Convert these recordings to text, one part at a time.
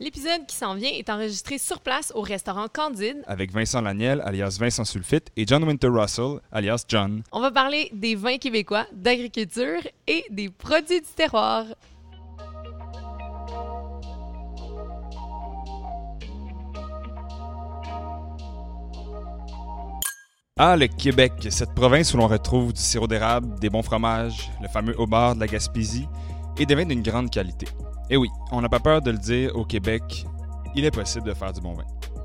L'épisode qui s'en vient est enregistré sur place au restaurant Candide. avec Vincent Laniel, alias Vincent Sulfite, et John Winter Russell, alias John. On va parler des vins québécois, d'agriculture et des produits du terroir. Ah, le Québec, cette province où l'on retrouve du sirop d'érable, des bons fromages, le fameux haut-bar de la Gaspésie et des vins d'une grande qualité. Et oui, on n'a pas peur de le dire, au Québec, il est possible de faire du bon vin.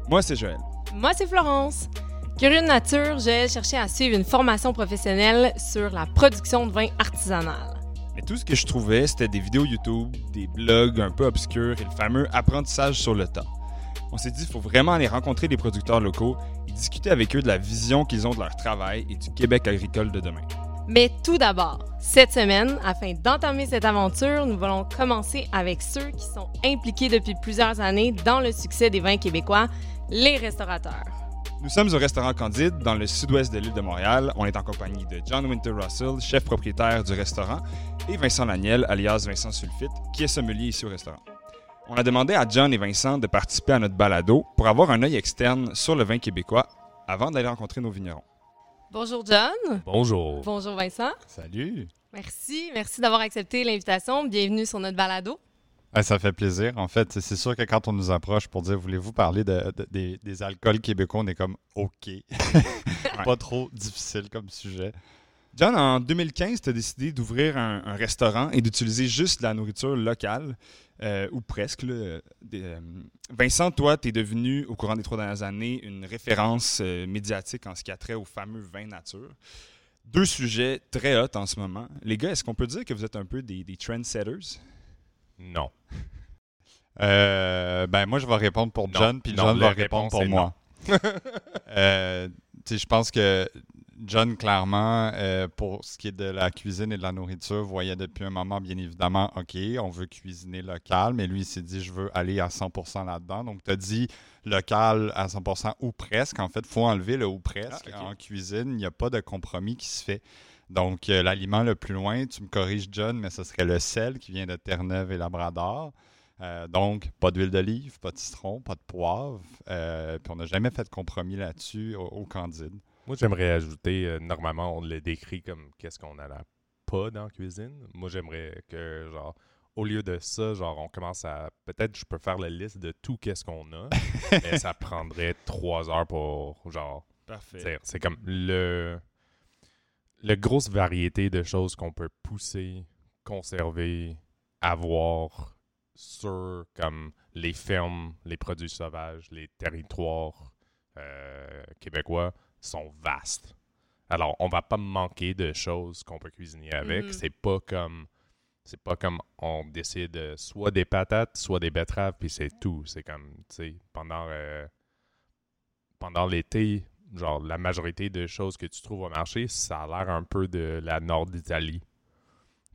Moi, c'est Joël. Moi, c'est Florence. Curieux de nature, j'ai cherché à suivre une formation professionnelle sur la production de vin artisanal. Mais tout ce que je trouvais, c'était des vidéos YouTube, des blogs un peu obscurs et le fameux apprentissage sur le tas. On s'est dit qu'il faut vraiment aller rencontrer des producteurs locaux et discuter avec eux de la vision qu'ils ont de leur travail et du Québec agricole de demain. Mais tout d'abord, cette semaine, afin d'entamer cette aventure, nous allons commencer avec ceux qui sont impliqués depuis plusieurs années dans le succès des vins québécois, les restaurateurs. Nous sommes au restaurant Candide, dans le sud-ouest de l'île de Montréal. On est en compagnie de John Winter Russell, chef propriétaire du restaurant, et Vincent Laniel, alias Vincent Sulfite, qui est sommelier ici au restaurant. On a demandé à John et Vincent de participer à notre balado pour avoir un œil externe sur le vin québécois avant d'aller rencontrer nos vignerons. Bonjour John. Bonjour. Bonjour Vincent. Salut. Merci, merci d'avoir accepté l'invitation. Bienvenue sur notre balado. Ah, ça fait plaisir. En fait, c'est sûr que quand on nous approche pour dire voulez-vous parler de, de- des, des alcools québécois, on est comme OK. Pas trop difficile comme sujet. John, en 2015, tu as décidé d'ouvrir un, un restaurant et d'utiliser juste de la nourriture locale, euh, ou presque. là. Euh, Vincent, toi, tu es devenu, au courant des trois dernières années, une référence euh, médiatique en ce qui a trait au fameux vin nature. Deux sujets très hot en ce moment. Les gars, est-ce qu'on peut dire que vous êtes un peu des, des trendsetters? Non. Ben, moi, je vais répondre pour Non. John, puis John va répondre pour moi. Je pense que John, clairement, euh, pour ce qui est de la cuisine et de la nourriture, voyait depuis un moment, bien évidemment, OK, on veut cuisiner local, mais lui, il s'est dit, je veux aller à 100% là-dedans. Donc, tu as dit local à 100% ou presque. En fait, il faut enlever le ou presque. Ah. En cuisine, il n'y a pas de compromis qui se fait. Donc, euh, l'aliment le plus loin, tu me corriges, John, mais ce serait le sel qui vient de Terre-Neuve et Labrador. Euh, donc, pas d'huile d'olive, pas de citron, pas de poivre. Euh, puis on n'a jamais fait de compromis là-dessus au, au Candide. Moi, j'aimerais ajouter, euh, normalement, on le décrit comme qu'est-ce qu'on a là pas dans la cuisine. Moi, j'aimerais que, genre, au lieu de ça, genre, on commence à. Peut-être je peux faire la liste de tout qu'est-ce qu'on a, mais ça prendrait trois heures pour, genre, Parfait. C'est comme le, le grosse variété de choses qu'on peut pousser, conserver, avoir sur comme les fermes, les produits sauvages, les territoires euh, québécois sont vastes. Alors, on va pas manquer de choses qu'on peut cuisiner avec. Mhm. C'est pas comme c'est pas comme on décide soit des patates, soit des betteraves, puis c'est tout. C'est comme, tu sais, pendant euh, pendant l'été, genre la majorité de choses que tu trouves au marché, ça a l'air un peu de la nord d'Italie.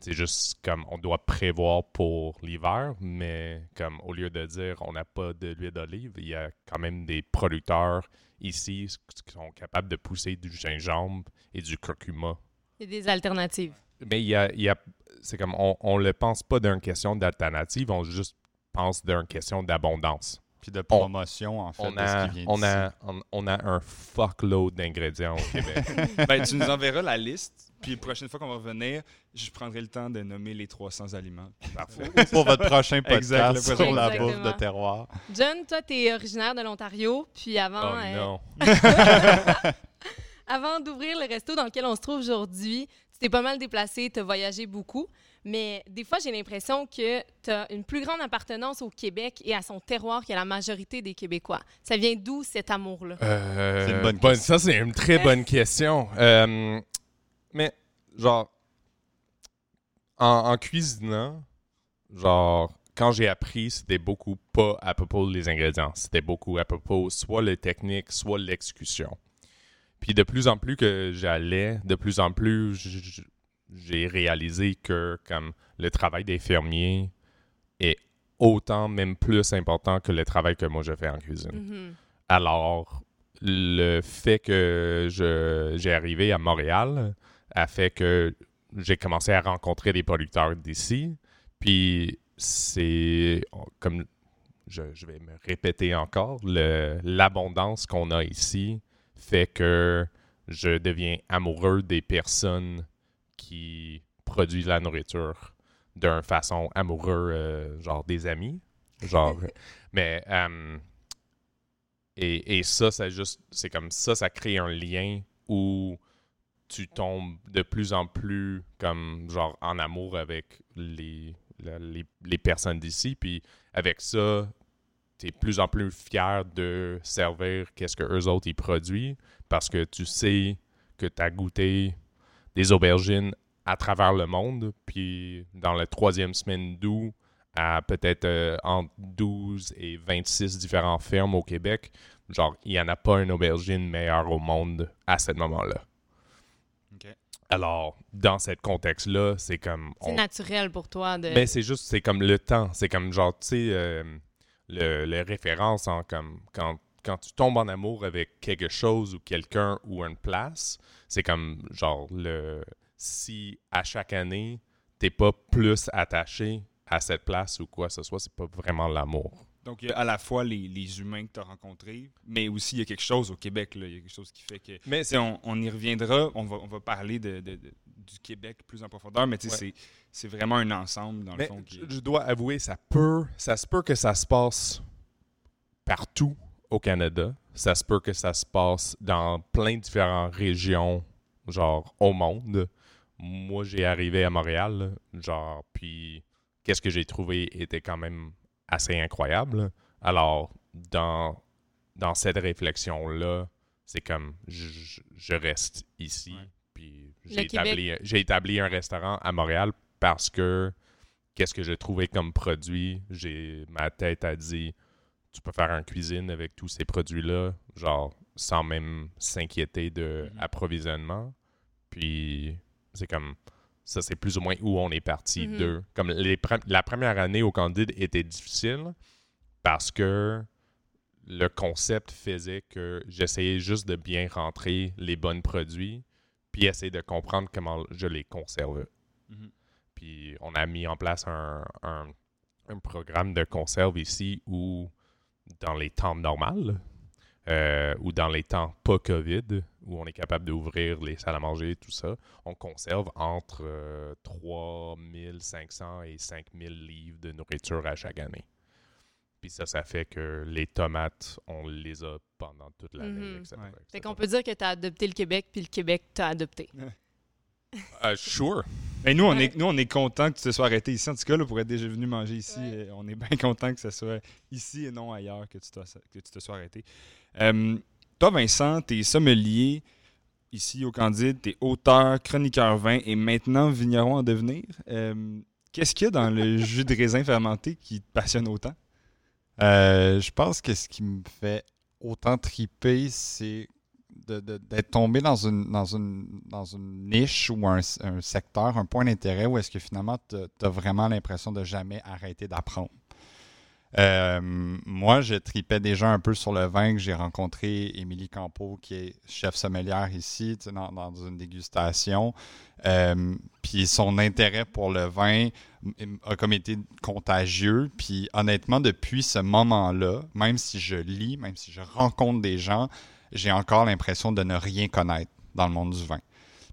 C'est juste comme on doit prévoir pour l'hiver, mais comme au lieu de dire on n'a pas de l'huile d'olive, il y a quand même des producteurs ici qui sont capables de pousser du gingembre et du curcuma. Il y a des alternatives. Mais il y a, il y a- c'est comme on, on le pense pas d'une question d'alternative, on juste pense d'une question d'abondance. Puis de promotion, en fait, On de a, ce qui vient on, a, on, on a un fuckload d'ingrédients au Québec. Ben, tu nous enverras la liste, puis la prochaine fois qu'on va revenir, je prendrai le temps de nommer les 300 aliments. Parfait. Pour votre prochain podcast Exact, le sur la bouffe de terroir. John, toi, tu es originaire de l'Ontario, puis avant, Oh euh, non. avant d'ouvrir le resto dans lequel on se trouve aujourd'hui, tu t'es pas mal déplacé, tu as voyagé beaucoup, mais des fois, j'ai l'impression que tu as une plus grande appartenance au Québec et à son terroir que la majorité des Québécois. Ça vient d'où cet amour-là? Euh, C'est une bonne bonne- question. Ça, c'est une très bonne question. Euh, mais, genre, en, en cuisinant, genre, quand j'ai appris, c'était beaucoup pas à propos des ingrédients. C'était beaucoup à propos soit les techniques, soit l'exécution. Puis de plus en plus que j'allais, de plus en plus, j'ai réalisé que comme le travail des fermiers est autant, même plus important que le travail que moi je fais en cuisine. Mhm. Alors, le fait que je, j'ai arrivé à Montréal a fait que j'ai commencé à rencontrer des producteurs d'ici. Puis c'est comme je, je vais me répéter encore, l'abondance qu'on a ici fait que je deviens amoureux des personnes qui produisent la nourriture d'une façon amoureux, euh, genre des amis. Genre, mais euh, et, et ça, ça juste, c'est comme ça, ça crée un lien où tu tombes de plus en plus comme genre en amour avec les, les, les personnes d'ici. Puis avec ça, tu es plus en plus fier de servir qu'est-ce que eux autres ils produisent parce que tu sais que tu as goûté des aubergines à travers le monde. Puis dans la troisième semaine d'août, à peut-être euh, entre 12 et 26 différentes fermes au Québec, genre, il n'y en a pas une aubergine meilleure au monde à ce moment-là. Alors, dans ce contexte-là, c'est comme... C'est on- naturel pour toi de. mais c'est juste, c'est comme le temps. C'est comme genre, tu sais, euh, le, le référence en comme quand, quand tu tombes en amour avec quelque chose ou quelqu'un ou une place, c'est comme genre le si à chaque année t'es pas plus attaché à cette place ou quoi que ce soit, c'est pas vraiment l'amour. Donc, il y a à la fois les, les humains que tu as rencontrés, mais aussi il y a quelque chose au Québec. Là, il y a quelque chose qui fait que. Mais On, on y reviendra, on va, on va parler de, de- de- du Québec plus en profondeur, mais tu sais, Ouais. c'est- vraiment un ensemble, dans le fond. Qui... je, je dois avouer, ça peut, ça se peut que ça se passe partout au Canada. Ça se peut que ça se passe dans plein de différentes régions, genre au monde. Moi, j'ai arrivé à Montréal, là, genre, puis qu'est-ce que j'ai trouvé était quand même assez incroyable. Alors, dans, dans cette réflexion-là, c'est comme je, reste ici, Ouais. puis j'ai établi, j'ai établi un restaurant à Montréal parce que qu'est-ce que j'ai trouvé comme produit, j'ai ma tête a dit tu peux faire une cuisine avec tous ces produits-là, genre sans même s'inquiéter de Mhm. approvisionnement. Puis c'est comme ça, c'est plus ou moins où on est parti Mhm. de. Comme les pre- la première année au Candide était difficile parce que le concept faisait que j'essayais juste de bien rentrer les bons produits, puis essayer de comprendre comment je les conserve. Mhm. Puis on a mis en place un, un- un programme de conserve ici où, dans les temps normaux, euh, ou dans les temps pas COVID, où on est capable d'ouvrir les salles à manger, tout ça, on conserve entre euh, 3500 et 5000 livres de nourriture à chaque année. Puis ça, ça fait que les tomates, on les a pendant toute l'année, Mhm. etc. Ouais. Fait etc. qu'on peut dire que tu as adopté le Québec, puis le Québec t'a adopté. Euh, sure. Mais nous, on Ouais. est, nous, on est content que tu te sois arrêté ici. En tout cas, là, pour être déjà venu manger ici, Ouais. euh, on est bien content que ce soit ici et non ailleurs que tu, t'as- que tu te sois arrêté. Euh, toi, Vincent, tu es sommelier ici au Candide, tu es auteur, chroniqueur vin et maintenant vigneron en devenir. Euh, Qu'est-ce qu'il y a dans le jus de raisin fermenté qui te passionne autant? Euh, je pense que ce qui me fait autant triper, c'est d'être tombé dans une, dans, une, dans une niche ou un, un secteur, un point d'intérêt où est-ce que finalement tu as vraiment l'impression de jamais arrêter d'apprendre. Euh, moi, je tripais déjà un peu sur le vin que j'ai rencontré Émilie Campo, qui est chef sommelière ici, dans, une dégustation. Euh, puis son intérêt pour le vin a comme été contagieux. Puis honnêtement, depuis ce moment-là, même si je lis, même si je rencontre des gens, j'ai encore l'impression de ne rien connaître dans le monde du vin.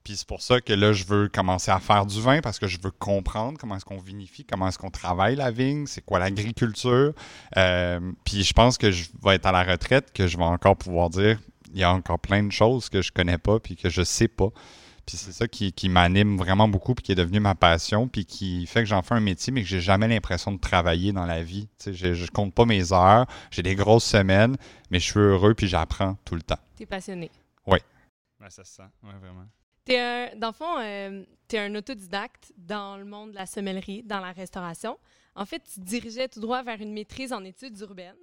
Puis c'est pour ça que là, je veux commencer à faire du vin parce que je veux comprendre comment est-ce qu'on vinifie, comment est-ce qu'on travaille la vigne, c'est quoi l'agriculture. Euh, puis je pense que je vais être à la retraite, que je vais encore pouvoir dire, il y a encore plein de choses que je connais pas puis que je sais pas. Puis c'est ça qui, qui m'anime vraiment beaucoup puis qui est devenu ma passion puis qui fait que j'en fais un métier mais que j'ai jamais l'impression de travailler dans la vie. Tu sais, je, je compte pas mes heures, j'ai des grosses semaines, mais je suis heureux puis j'apprends tout le temps. T'es passionné. Ouais, ça se sent, ouais, vraiment. T'es un, dans le fond, euh, tu es un autodidacte dans le monde de la sommellerie, dans la restauration. En fait, tu dirigeais tout droit vers une maîtrise en études urbaines.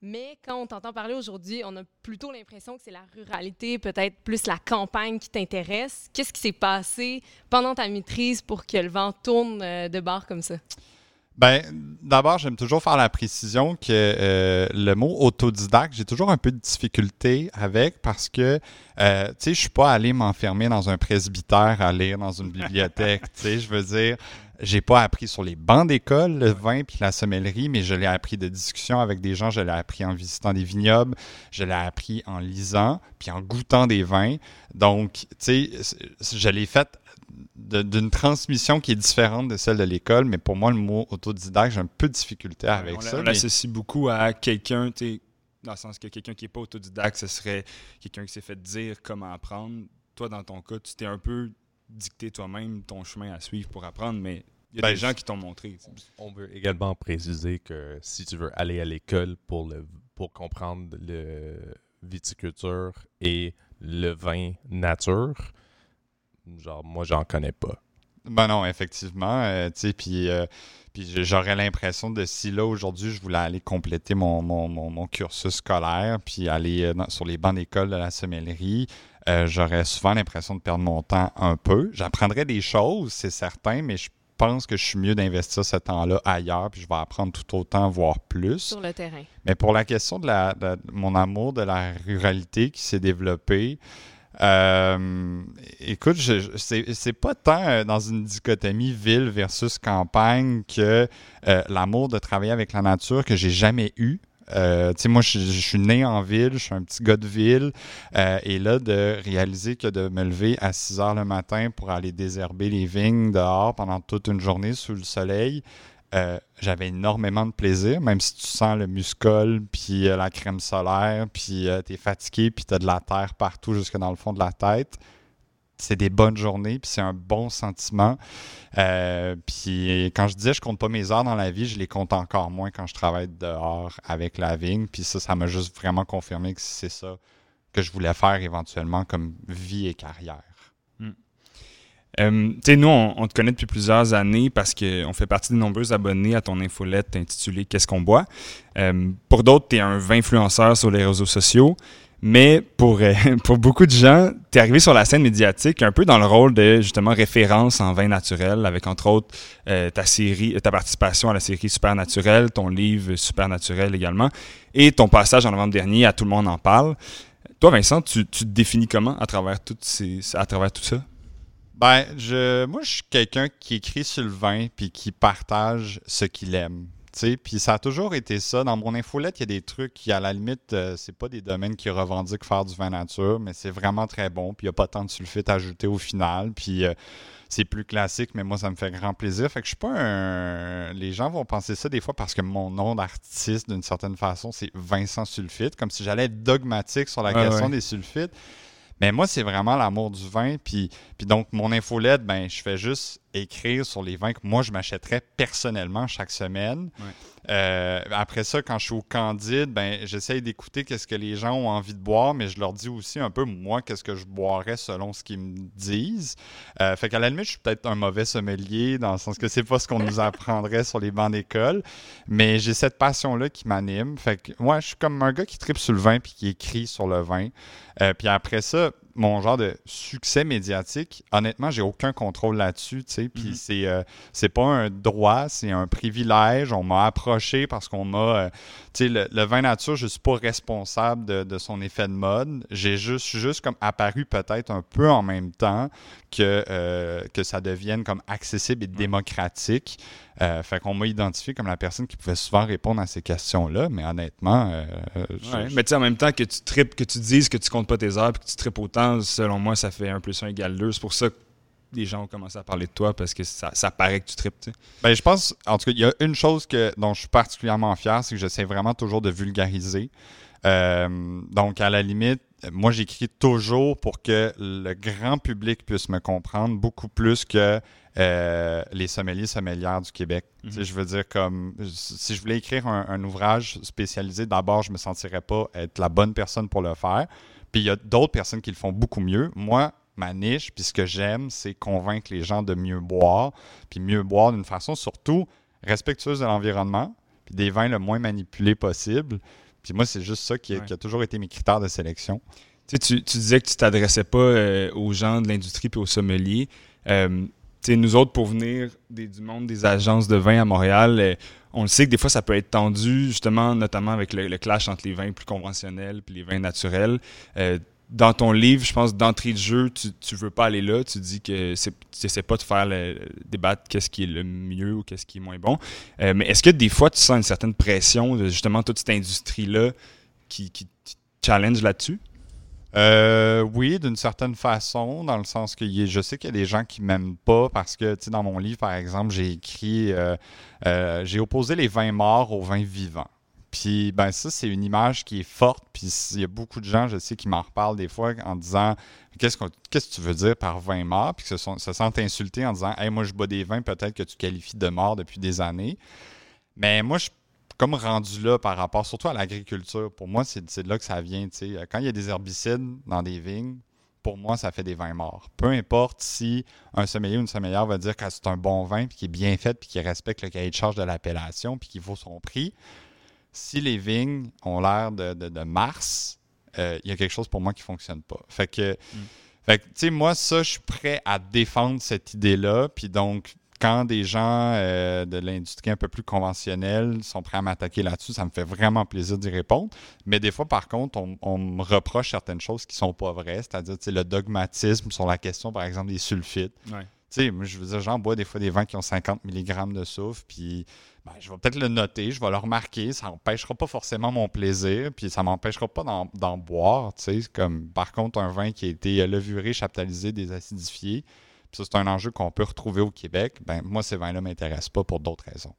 Mais quand on t'entend parler aujourd'hui, on a plutôt l'impression que c'est la ruralité, peut-être plus la campagne qui t'intéresse. Qu'est-ce qui s'est passé pendant ta maîtrise pour que le vent tourne euh, de bord comme ça? Ben, d'abord, j'aime toujours faire la précision que euh, le mot autodidacte, j'ai toujours un peu de difficulté avec parce que, euh, tu sais, je suis pas allé m'enfermer dans un presbytère à lire dans une bibliothèque. tu sais, je veux dire, j'ai pas appris sur les bancs d'école le vin puis la sommellerie, mais je l'ai appris de discussion avec des gens, je l'ai appris en visitant des vignobles, je l'ai appris en lisant puis en goûtant des vins. Donc, tu sais, je l'ai fait d'une transmission qui est différente de celle de l'école, mais pour moi, le mot autodidacte, j'ai un peu de difficulté avec ça. On l'associe beaucoup à quelqu'un, dans le sens que quelqu'un qui n'est pas autodidacte, ce serait quelqu'un qui s'est fait dire comment apprendre. Toi, dans ton cas, tu t'es un peu dicter toi-même ton chemin à suivre pour apprendre, mais il y a ben, des gens qui t'ont montré. On veut également préciser que si tu veux aller à l'école pour, le, pour comprendre le viticulture et le vin nature, genre, moi, j'en connais pas. Ben non, effectivement. Euh, puis, euh, puis j'aurais l'impression de si là, aujourd'hui, je voulais aller compléter mon, mon, mon, cursus scolaire, puis aller euh, sur les bancs d'école de la sommellerie, euh, j'aurais souvent l'impression de perdre mon temps un peu. J'apprendrais des choses, c'est certain, mais je pense que je suis mieux d'investir ce temps-là ailleurs, puis je vais apprendre tout autant, voire plus. Sur le terrain. Mais pour la question de, la, mon amour de la ruralité qui s'est développé, euh, écoute, c'est pas tant euh, dans une dichotomie ville versus campagne que l'amour de travailler avec la nature que j'ai jamais eu. Euh, moi, je, suis né en ville, je suis un petit gars de ville. Euh, et là, de réaliser que de me lever à 6 heures le matin pour aller désherber les vignes dehors pendant toute une journée sous le soleil, euh, j'avais énormément de plaisir, même si tu sens le muscol, puis la crème solaire, puis tu es fatigué, puis tu as de la terre partout jusque dans le fond de la tête c'est des bonnes journées, puis c'est un bon sentiment. Euh, puis quand je disais je compte pas mes heures dans la vie, je les compte encore moins quand je travaille dehors avec la vigne. Puis ça, ça m'a juste vraiment confirmé que c'est ça que je voulais faire éventuellement comme vie et carrière. Euh, tu sais, nous, on, te connaît depuis plusieurs années parce qu'on fait partie des nombreux abonnés à ton infolette intitulée Qu'est-ce qu'on boit? Euh, pour d'autres, tu es un influenceur sur les réseaux sociaux. Mais pour, euh, pour beaucoup de gens, tu es arrivé sur la scène médiatique un peu dans le rôle de justement référence en vin naturel, avec entre autres ta série, ta participation à la série Super Naturel, ton livre Super Naturel également, et ton passage en novembre dernier à Tout le monde en parle. Toi, Vincent, tu, te définis comment à travers tout ça? Ben, je, moi, je suis quelqu'un qui écrit sur le vin puis qui partage ce qu'il aime. Puis ça a toujours été ça. Dans mon infolette, il y a des trucs qui, à la limite, euh, c'est pas des domaines qui revendiquent faire du vin nature, mais c'est vraiment très bon. Puis il n'y a pas tant de sulfite ajouté au final. Puis euh, c'est plus classique, mais moi, ça me fait grand plaisir. Fait que je suis pas un. Les gens vont penser ça des fois parce que mon nom d'artiste, d'une certaine façon, c'est Vincent Sulfite, comme si j'allais être dogmatique sur la question des sulfites. Mais moi, c'est vraiment l'amour du vin. Puis, puis donc, mon infolette, ben, je fais juste écrire sur les vins que moi, je m'achèterais personnellement chaque semaine. Euh, après ça, quand je suis au Candide, ben, j'essaye d'écouter qu'est-ce que les gens ont envie de boire, mais je leur dis aussi un peu, moi, qu'est-ce que je boirais selon ce qu'ils me disent. Euh, fait qu'à la limite, je suis peut-être un mauvais sommelier, dans le sens que c'est pas ce qu'on nous apprendrait sur les bancs d'école, mais j'ai cette passion-là qui m'anime. Fait que, moi, je suis comme un gars qui tripe sur le vin puis qui écrit sur le vin. Euh, puis après ça, mon genre de succès médiatique, honnêtement, j'ai aucun contrôle là-dessus, tu sais. Puis mhm. c'est, euh, c'est pas un droit, c'est un privilège. On m'a approché parce qu'on m'a, euh, tu sais, le, vin nature, je suis pas responsable de, son effet de mode. J'ai juste, juste comme apparu peut-être un peu en même temps que, euh, que ça devienne comme accessible et démocratique. Euh, fait qu'on m'a identifié comme la personne qui pouvait souvent répondre à ces questions-là, mais honnêtement. Euh, mais tu sais, en même temps que tu tripes, que tu dises que tu comptes pas tes heures et que tu tripes autant, selon moi, ça fait un plus un égale 2. C'est pour ça que les gens ont commencé à parler de toi parce que ça, paraît que tu tripes. Ben, je pense, en tout cas, il y a une chose que, dont je suis particulièrement fier, c'est que j'essaie vraiment toujours de vulgariser. Euh, donc, à la limite, moi, j'écris toujours pour que le grand public puisse me comprendre beaucoup plus que euh, les sommeliers sommelières du Québec. Mhm. Je veux dire, comme si je voulais écrire un, ouvrage spécialisé, d'abord, je ne me sentirais pas être la bonne personne pour le faire. Puis il y a d'autres personnes qui le font beaucoup mieux. Moi, ma niche, puis ce que j'aime, c'est convaincre les gens de mieux boire, puis mieux boire d'une façon surtout respectueuse de l'environnement, puis des vins le moins manipulés possible. Puis moi, c'est juste ça qui a, toujours été mes critères de sélection. Tu, tu, disais que tu t'adressais pas euh, aux gens de l'industrie puis aux sommeliers. Euh, nous autres, pour venir du monde des agences de vin à Montréal, euh, on le sait que des fois, ça peut être tendu, justement, notamment avec le, clash entre les vins plus conventionnels et les vins naturels. dans ton livre, je pense, d'entrée de jeu, tu, tu veux pas aller là. Tu dis que tu essaies pas de faire le, débattre qu'est-ce qui est le mieux ou qu'est-ce qui est moins bon. Euh, mais est-ce que des fois, tu sens une certaine pression de justement toute cette industrie-là qui, qui te challenge là-dessus? Euh, oui, d'une certaine façon, dans le sens que je sais qu'il y a des gens qui m'aiment pas parce que, tu sais, dans mon livre, par exemple, j'ai écrit, euh, euh, j'ai opposé les vins morts aux vins vivants. Puis, ben ça, c'est une image qui est forte. Puis, il y a beaucoup de gens, je sais, qui m'en reparlent des fois en disant Qu'est-ce, que tu veux dire par vin mort? Puis, se, se sentent insultés en disant Hey, moi, je bois des vins, peut-être que tu qualifies de mort depuis des années. Mais moi, je comme rendu là par rapport surtout à l'agriculture. Pour moi, c'est de là que ça vient. Quand il y a des herbicides dans des vignes, pour moi, ça fait des vins morts. Peu importe si un sommelier ou une sommelière va dire que c'est un bon vin, puis qui est bien fait, puis qui respecte le cahier de charge de l'appellation, puis qui vaut son prix. Si les vignes ont l'air de, Mars, euh, il y a quelque chose pour moi qui ne fonctionne pas. Fait que, mm. fait que tu sais, moi, ça, je suis prêt à défendre cette idée-là. Puis donc, quand des gens euh, de l'industrie un peu plus conventionnelle sont prêts à m'attaquer là-dessus, ça me fait vraiment plaisir d'y répondre. Mais des fois, par contre, on, me reproche certaines choses qui sont pas vraies, c'est-à-dire le dogmatisme sur la question, par exemple, des sulfites. Ouais. Je veux dire, j'en bois des fois des vins qui ont 50 mg de soufre, puis ben, je vais peut-être le noter, je vais le remarquer, ça n'empêchera pas forcément mon plaisir, puis ça m'empêchera pas d'en boire, comme par contre un vin qui a été levuré, chaptalisé, ça, c'est un enjeu qu'on peut retrouver au Québec. Ben, moi, ces vins-là ne m'intéressent pas pour d'autres raisons.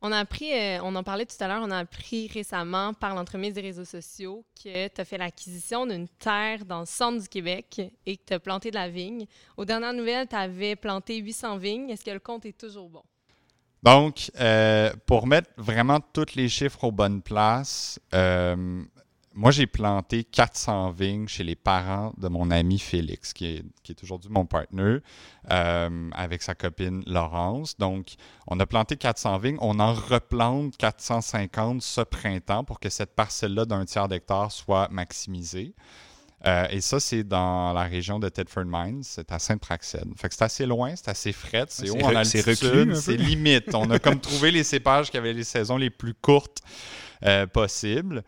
On a appris, euh, on en parlait tout à l'heure, on a appris récemment par l'entremise des réseaux sociaux que tu as fait l'acquisition d'une terre dans le centre du Québec et que tu as planté de la vigne. Aux dernières nouvelles, tu avais planté 800 vignes. Est-ce que le compte est toujours bon? Donc, euh, pour mettre vraiment tous les chiffres aux bonnes places, euh, moi, j'ai planté 400 vignes chez les parents de mon ami Félix, qui est, qui est aujourd'hui mon partenaire, euh, avec sa copine Laurence. Donc, on a planté 400 vignes. On en replante 450 ce printemps pour que cette parcelle-là d'un tiers d'hectare soit maximisée. Euh, et ça, c'est dans la région de Tedford Mines, c'est à Sainte-Praxède. Fait que c'est assez loin, c'est assez frais, c'est haut en altitude, c'est limite. On a comme trouvé les cépages qui avaient les saisons les plus courtes euh, possibles.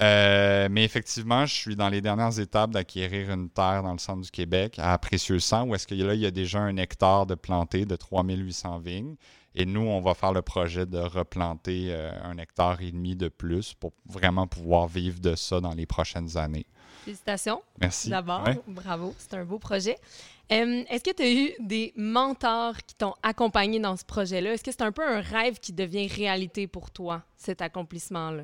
Euh, mais effectivement, je suis dans les dernières étapes d'acquérir une terre dans le centre du Québec, à Précieux Sang, où est-ce qu'il là, il y a déjà un hectare de planté de 3800 vignes. Et nous, on va faire le projet de replanter euh, un hectare et demi de plus pour vraiment pouvoir vivre de ça dans les prochaines années. Félicitations. Merci. D'abord, bravo, c'est un beau projet. Euh, est-ce que tu as eu des mentors qui t'ont accompagné dans ce projet-là? Est-ce que c'est un peu un rêve qui devient réalité pour toi, cet accomplissement-là?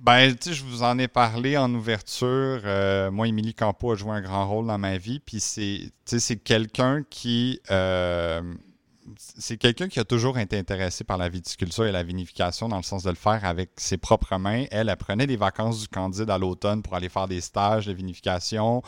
Ben, tu sais, je vous en ai parlé en ouverture. Euh, moi, Émilie Campo a joué un grand rôle dans ma vie. Puis c'est, quelqu'un qui. Euh, c'est quelqu'un qui a toujours été intéressé par la viticulture et la vinification dans le sens de le faire avec ses propres mains. Elle, elle prenait des vacances du Candide à l'automne pour aller faire des stages de vinification.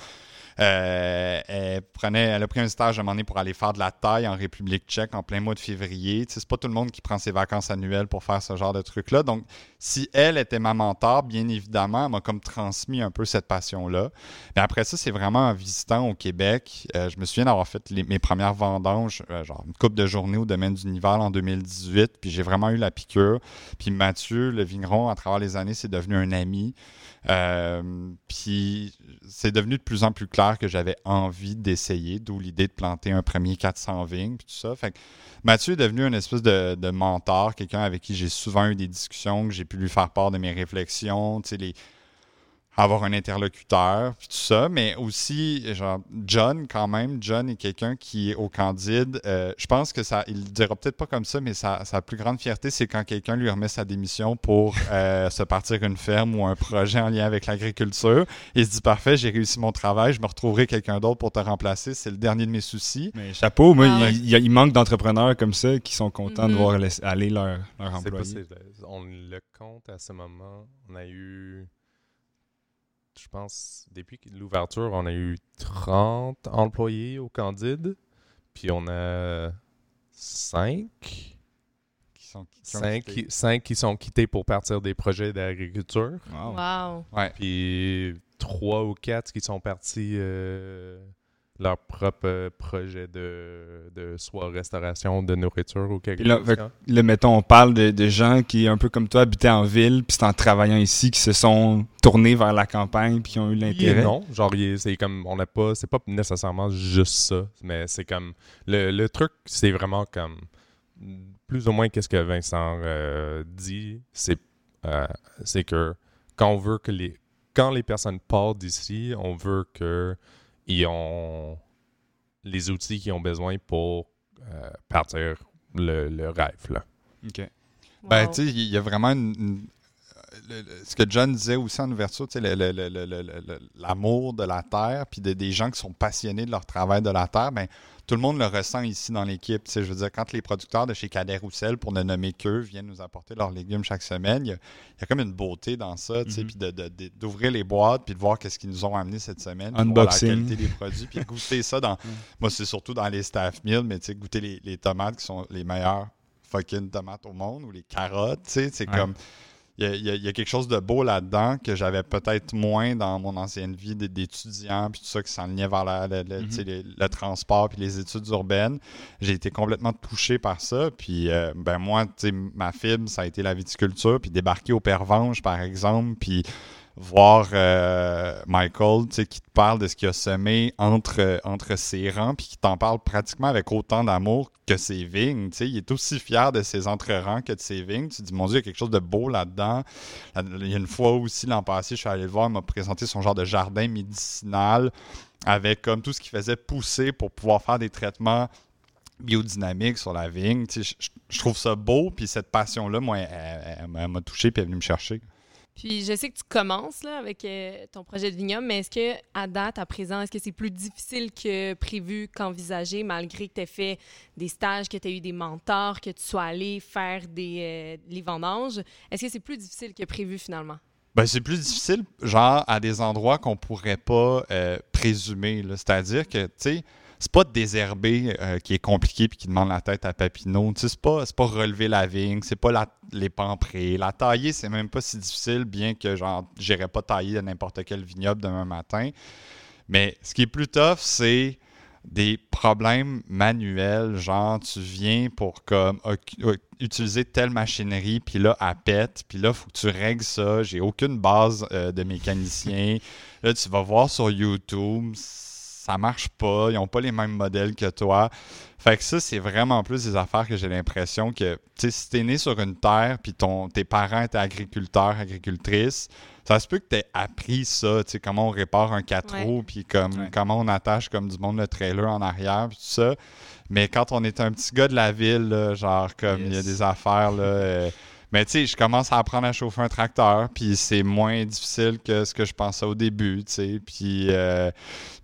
Euh, elle, prenait, a pris un stage à un moment donné pour aller faire de la taille en République tchèque en plein mois de février. C'est pas tout le monde qui prend ses vacances annuelles pour faire ce genre de truc-là. Donc, si elle était ma mentor, bien évidemment, elle m'a comme transmis un peu cette passion-là. Mais après ça, c'est vraiment en visitant au Québec. Euh, je me souviens d'avoir fait mes premières vendanges, euh, genre une coupe de journée au domaine du Nival en 2018. Puis j'ai vraiment eu la piqûre. Puis Mathieu, le vigneron, à travers les années, c'est devenu un ami. Euh, puis c'est devenu de plus en plus clair que j'avais envie d'essayer, d'où l'idée de planter un premier 400 vignes, puis tout ça. Mathieu est devenu une espèce de, mentor, quelqu'un avec qui j'ai souvent eu des discussions, que j'ai pu lui faire part de mes réflexions, avoir un interlocuteur, puis tout ça, mais aussi, genre, John, quand même, John est quelqu'un qui est au Candide. Euh, je pense que ça, il le dira peut-être pas comme ça, mais sa, sa plus grande fierté, c'est quand quelqu'un lui remet sa démission pour euh, se partir une ferme ou un projet en lien avec l'agriculture. Il se dit, parfait, j'ai réussi mon travail, je me retrouverai quelqu'un d'autre pour te remplacer, c'est le dernier de mes soucis. Mais chapeau, moi, ah il, manque d'entrepreneurs comme ça qui sont contents de mm-hmm. voir aller leur, leur employé. On le compte à ce moment, on a eu je pense, depuis l'ouverture, on a eu 30 employés au Candide. Puis on a 5 qui sont, qui, sont quittés pour partir des projets d'agriculture. Wow. Ouais. Puis 3 ou 4 qui sont partis euh, leur propre euh, projet de, de soit restauration, de nourriture ou quelque là, chose. Là, mettons, on parle de, de gens qui, un peu comme toi, habitaient en ville, puis c'est en travaillant ici qui se sont tournés vers la campagne, puis qui ont eu l'intérêt. non, genre c'est comme on n'a pas, c'est pas nécessairement juste ça, mais c'est comme le, le truc, c'est vraiment comme plus ou moins qu'est-ce que Vincent euh, dit, c'est euh, c'est que quand on veut que les quand les personnes partent d'ici, on veut que ils ont les outils qu'ils ont besoin pour euh, partir le, le rêve là. OK. Ben, tu sais, il y a vraiment une- une- le- le- ce que John disait aussi en ouverture, l'amour de la terre, puis de- des gens qui sont passionnés de leur travail de la terre, ben, tout le monde le ressent ici dans l'équipe. Tu sais, je veux dire, quand les producteurs de chez Cadet Roussel, pour ne nommer qu'eux, viennent nous apporter leurs légumes chaque semaine, il y a, il y a comme une beauté dans ça, tu sais, Mhm. puis d'ouvrir les boîtes, puis de voir qu'est-ce qu'ils nous ont amené cette semaine, puis voir Unboxing. la qualité des produits, puis goûter ça dans... Moi, c'est surtout dans les staff meals, mais tu sais, goûter les, les tomates qui sont les meilleures fucking tomates au monde ou les carottes, tu sais, c'est Ouais. comme. Il y, a, y y quelque chose de beau là-dedans que j'avais peut-être moins dans mon ancienne vie d'étudiant, puis tout ça qui s'enlignait vers la- le, les- transport puis les études urbaines. J'ai été complètement touché par ça. Puis, euh, ben moi, ma fibre, ça a été la viticulture. Puis débarquer au Pervenche, par exemple, puis voir euh, Michael, qui te parle de ce qu'il a semé entre, euh, entre ses rangs, puis qui t'en parle pratiquement avec autant d'amour que ses vignes. Il est aussi fier de ses entre-rangs que de ses vignes. Tu te dis, mon Dieu, il y a quelque chose de beau là-dedans. Il y a une fois aussi, l'an passé, je suis allé le voir, il m'a présenté son genre de jardin médicinal avec comme tout ce qu'il faisait pousser pour pouvoir faire des traitements biodynamiques sur la vigne. Tu sais, je, trouve ça beau, puis cette passion-là, moi, elle m'a touché, puis elle est venue me chercher. Puis je sais que tu commences là, avec euh, ton projet de vignoble, mais est-ce que à date, à présent, est-ce que c'est plus difficile que prévu qu'envisagé, malgré que tu aies fait des stages, que tu aies eu des mentors, que tu sois allé faire des, euh, les vendanges? Est-ce que c'est plus difficile que prévu finalement? Ben, c'est plus difficile, genre, à des endroits qu'on pourrait pas euh, présumer. C'est-à-dire que, tu sais, c'est pas désherber euh, qui est compliqué puis qui demande la tête à Papineau. Tu sais, c'est pas, relever la vigne, c'est pas les pamprés. La tailler, c'est même pas si difficile, bien que, genre, j'irais pas tailler n'importe quel vignoble demain matin. Mais ce qui est plus tough, c'est des problèmes manuels, genre tu viens pour comme utiliser telle machinerie, puis là, elle pète, puis là, faut que tu règles ça. J'ai aucune base euh, de mécanicien. là, tu vas voir sur YouTube, ça marche pas, ils n'ont pas les mêmes modèles que toi. Fait que ça, c'est vraiment plus des affaires que j'ai l'impression que, tu sais, si t'es né sur une terre, puis ton, tes parents étaient agriculteurs, agricultrices, ça se peut que tu aies appris ça, tu sais, comment on répare un 4 Ouais. roues, puis comme, Ouais. comment on attache comme du monde le trailer en arrière, puis tout ça. Mais quand on est un petit gars de la ville, là, genre, comme il y a des affaires, là. euh, mais tu sais, je commence à apprendre à chauffer un tracteur, puis c'est moins difficile que ce que je pensais au début, tu sais. Puis, euh,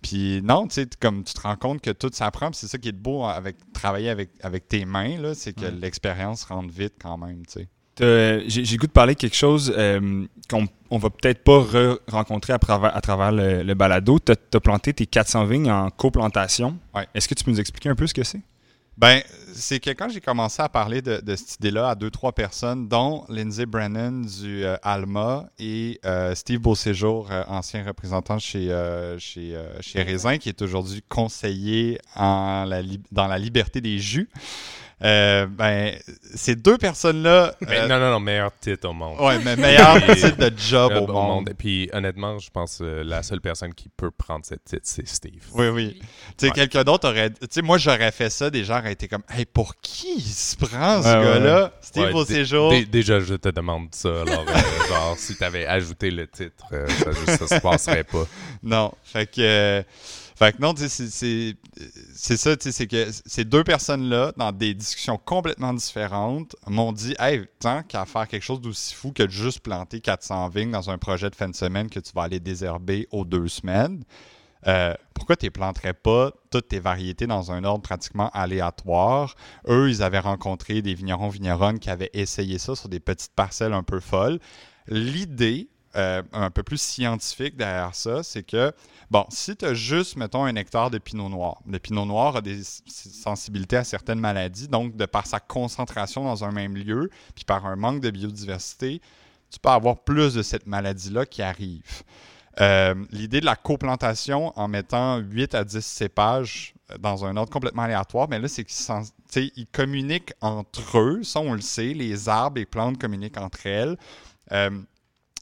puis non, tu sais, comme tu te rends compte que tout s'apprend, c'est ça qui est beau avec travailler avec, avec tes mains, là, c'est que Ouais. l'expérience rentre vite quand même, tu sais. T'as- J'ai goût de parler de quelque chose euh, qu'on on va peut-être pas re-rencontrer à travers, à travers le, le balado. Tu as, planté tes 400 vignes en coplantation. Ouais. Est-ce que tu peux nous expliquer un peu ce que c'est? Ben, c'est que quand j'ai commencé à parler de, de cette idée-là à deux, trois personnes, dont Lindsay Brennan du euh, Alma et euh, Steve Beauséjour, euh, ancien représentant chez, chez, chez Raisin, qui est aujourd'hui conseiller dans la liberté des jus. Euh, ben, ces deux personnes-là. Euh, non, non, non, meilleur titre au monde. ouais, mais meilleur titre de job Euh, au monde. Puis honnêtement, je pense que la seule personne qui peut prendre cette titre, c'est Steve. Oui, oui. Tu sais, Ouais. quelqu'un d'autre aurait. Tu sais, moi, j'aurais fait ça, des gens auraient été comme, hey, pour qui il se prend, ce gars-là? Steve Ouais, au séjour. dé- déjà, je te demande ça. Alors, euh, genre, si tu avais ajouté le titre, euh, ça, ça se passerait pas. Non. Fait que. Fait que non, c'est- ça, c'est que ces deux personnes-là, dans des discussions complètement différentes, m'ont dit Hey, tant qu'à faire quelque chose d'aussi fou que de juste planter 400 vignes dans un projet de fin de semaine que tu vas aller désherber aux deux semaines, euh, pourquoi tu ne planterais pas toutes tes variétés dans un ordre pratiquement aléatoire? Eux, ils avaient rencontré des vignerons, vigneronnes qui avaient essayé ça sur des petites parcelles un peu folles. L'idée, euh, un peu plus scientifique derrière ça, c'est que, bon, si tu as juste, mettons, un hectare de pinot noir, le pinot noir a des sensibilités à certaines maladies, donc de par sa concentration dans un même lieu, puis par un manque de biodiversité, tu peux avoir plus de cette maladie-là qui arrive. Euh, L'idée de la coplantation en mettant 8 à 10 cépages dans un ordre complètement aléatoire, mais là, c'est qu'ils ils communiquent entre eux. Ça, on le sait. Les arbres et plantes communiquent entre elles. Euh,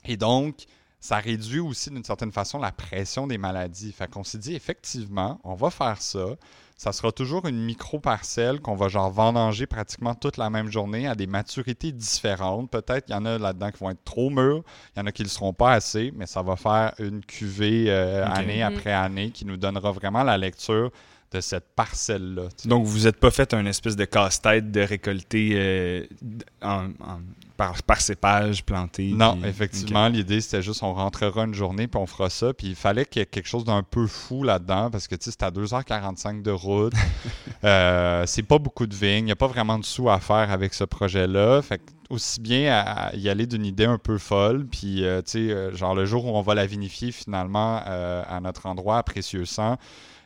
et donc, ça réduit aussi d'une certaine façon la pression des maladies. Fait qu'on s'est dit, effectivement, on va faire ça. Ça sera toujours une micro-parcelle qu'on va genre vendanger pratiquement toute la même journée à des maturités différentes. Peut-être qu'il y en a là-dedans qui vont être trop mûrs, il y en a qui ne le seront pas assez, mais ça va faire une cuvée euh, année Mhm. après année qui nous donnera vraiment la lecture de cette parcelle-là. Donc, vous n'êtes pas fait un espèce de casse-tête de récolter euh, d- en- en- par, par cépage planté. Non, puis- effectivement, l'idée c'était juste on rentrera une journée puis on fera ça. Puis il fallait qu'il y ait quelque chose d'un peu fou là-dedans parce que tu sais, c'est à 2h45 de route. Euh, c'est pas beaucoup de vignes. Il n'y a pas vraiment de sous à faire avec ce projet-là. Fait que aussi bien à, y aller d'une idée un peu folle. Puis, euh, tu sais, euh, genre le jour où on va la vinifier finalement euh, à notre endroit, à Précieux Sang,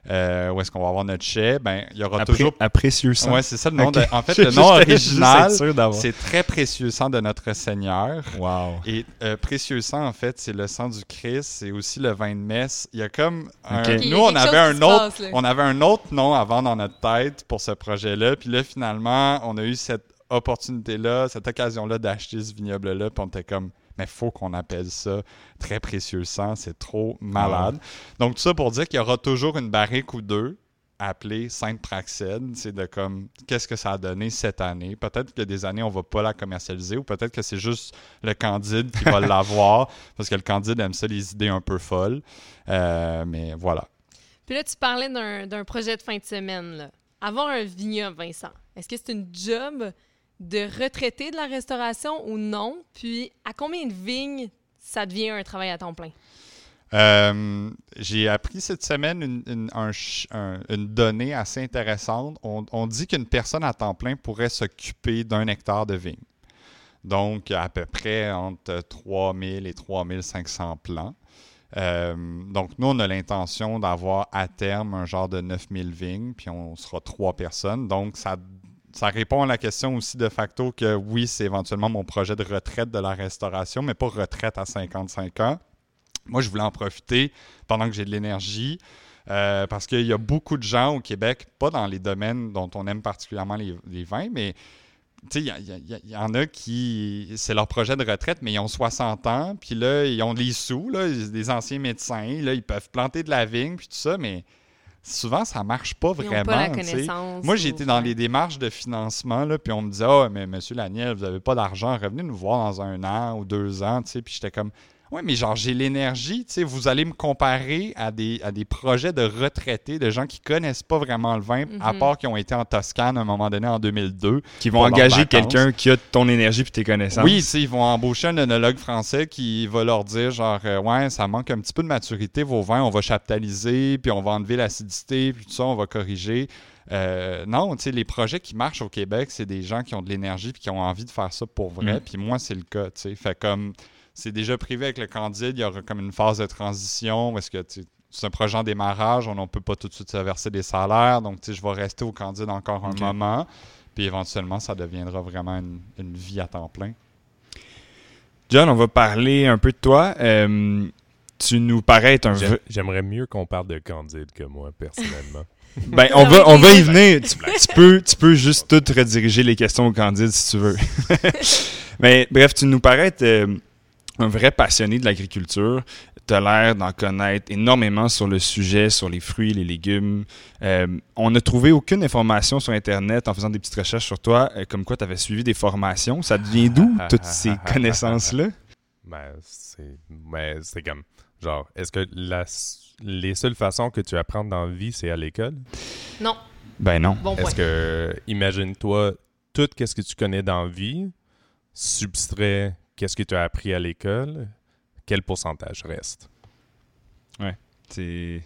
euh, où est-ce qu'on va avoir notre chai, ben il y aura Après, toujours. précieux sang. Ouais, c'est ça le nom. De- En fait, le nom original, c'est très précieux sang de notre Seigneur. Wow. Et euh, précieux sang, en fait, c'est le sang du Christ, c'est aussi le vin de messe. Il y a comme un- nous on avait un autre passe, on avait un autre nom avant dans notre tête pour ce projet-là, puis là finalement, on a eu cette opportunité-là, cette occasion-là d'acheter ce vignoble-là, puis on était comme mais faut qu'on appelle ça très précieux sang, c'est trop malade. Donc tout ça pour dire qu'il y aura toujours une barrique ou deux appelée Sainte Praxède, c'est de comme qu'est-ce que ça a donné cette année? Peut-être que des années on va pas la commercialiser ou peut-être que c'est juste le Candide qui va l'avoir parce que le Candide aime ça les idées un peu folles. Euh, mais voilà. Puis là, tu parlais d'un d'un projet de fin de semaine. Là. Avoir un vignoble, Vincent, est-ce que c'est une job de retraité de la restauration ou non? Puis à combien de vignes ça devient un travail à temps plein? Euh, j'ai appris cette semaine une, donnée assez intéressante. On, on dit qu'une personne à temps plein pourrait s'occuper d'un hectare de vigne. Donc, à peu près entre 3000 et 3500 plants. Euh, donc, nous, on a l'intention d'avoir à terme un genre de 9000 vignes, puis on sera trois personnes. Donc, ça, ça répond à la question aussi de facto que oui, c'est éventuellement mon projet de retraite de la restauration, mais pas retraite à 55 ans. Moi, je voulais en profiter pendant que j'ai de l'énergie. euh, parce qu'il y a beaucoup de gens au Québec, pas dans les domaines dont on aime particulièrement les, vins, mais il y, y y en a qui, c'est leur projet de retraite, mais ils ont 60 ans, puis là, ils ont les sous, là, des anciens médecins, là, ils peuvent planter de la vigne, puis tout ça, mais souvent, ça marche pas Ils vraiment. pas la tu sais. connaissance. Moi, ou- été dans les démarches de financement, là, puis on me disait, ah, mais monsieur Laniel, vous n'avez pas d'argent, revenez nous voir dans un an ou deux ans, tu sais, puis j'étais comme, ouais, mais genre, j'ai l'énergie, tu sais, vous allez me comparer à des, à des projets de retraités, de gens qui connaissent pas vraiment le vin, à Mhm. part qui ont été en Toscane à un moment donné en 2002. Qui vont engager quelqu'un qui a ton énergie puis tes connaissances. Oui, tu sais, ils vont embaucher un œnologue français qui va leur dire genre euh, ouais, ça manque un petit peu de maturité vos vins, on va chaptaliser, puis on va enlever l'acidité, puis tout ça, on va corriger. Euh, non, tu sais, les projets qui marchent au Québec, c'est des gens qui ont de l'énergie puis qui ont envie de faire ça pour vrai. Mm. Puis moi, c'est le cas, tu sais. Fait comme c'est déjà privé avec le Candide, il y aura comme une phase de transition est-ce que c'est un projet en démarrage, on ne peut pas tout de suite se verser des salaires, donc tu sais, je vais rester au Candide encore un moment, puis éventuellement, ça deviendra vraiment une, une vie à temps plein. John, on va parler un peu de toi. Euh, tu nous parais être un J'aimerais mieux qu'on parle de Candide que moi, personnellement. Ben, on va, on va y venir. Tu, tu peux, tu peux juste tout rediriger les questions au Candide si tu veux. Mais bref, tu nous parais être euh, un vrai passionné de l'agriculture. Tu as l'air d'en connaître énormément sur le sujet, sur les fruits, les légumes. Euh, on n'a trouvé aucune information sur Internet en faisant des petites recherches sur toi, euh, comme quoi tu avais suivi des formations. Ça devient d'où, toutes ces connaissances-là? Ben, c'est ben, c'est comme, genre, est-ce que la, les seules façons que tu apprends dans la vie, c'est à l'école? Non, Ben non. bon point. Est-ce que, imagine-toi, tout ce que tu connais dans la vie, substrait qu'est-ce que tu as appris à l'école, quel pourcentage reste? C'est...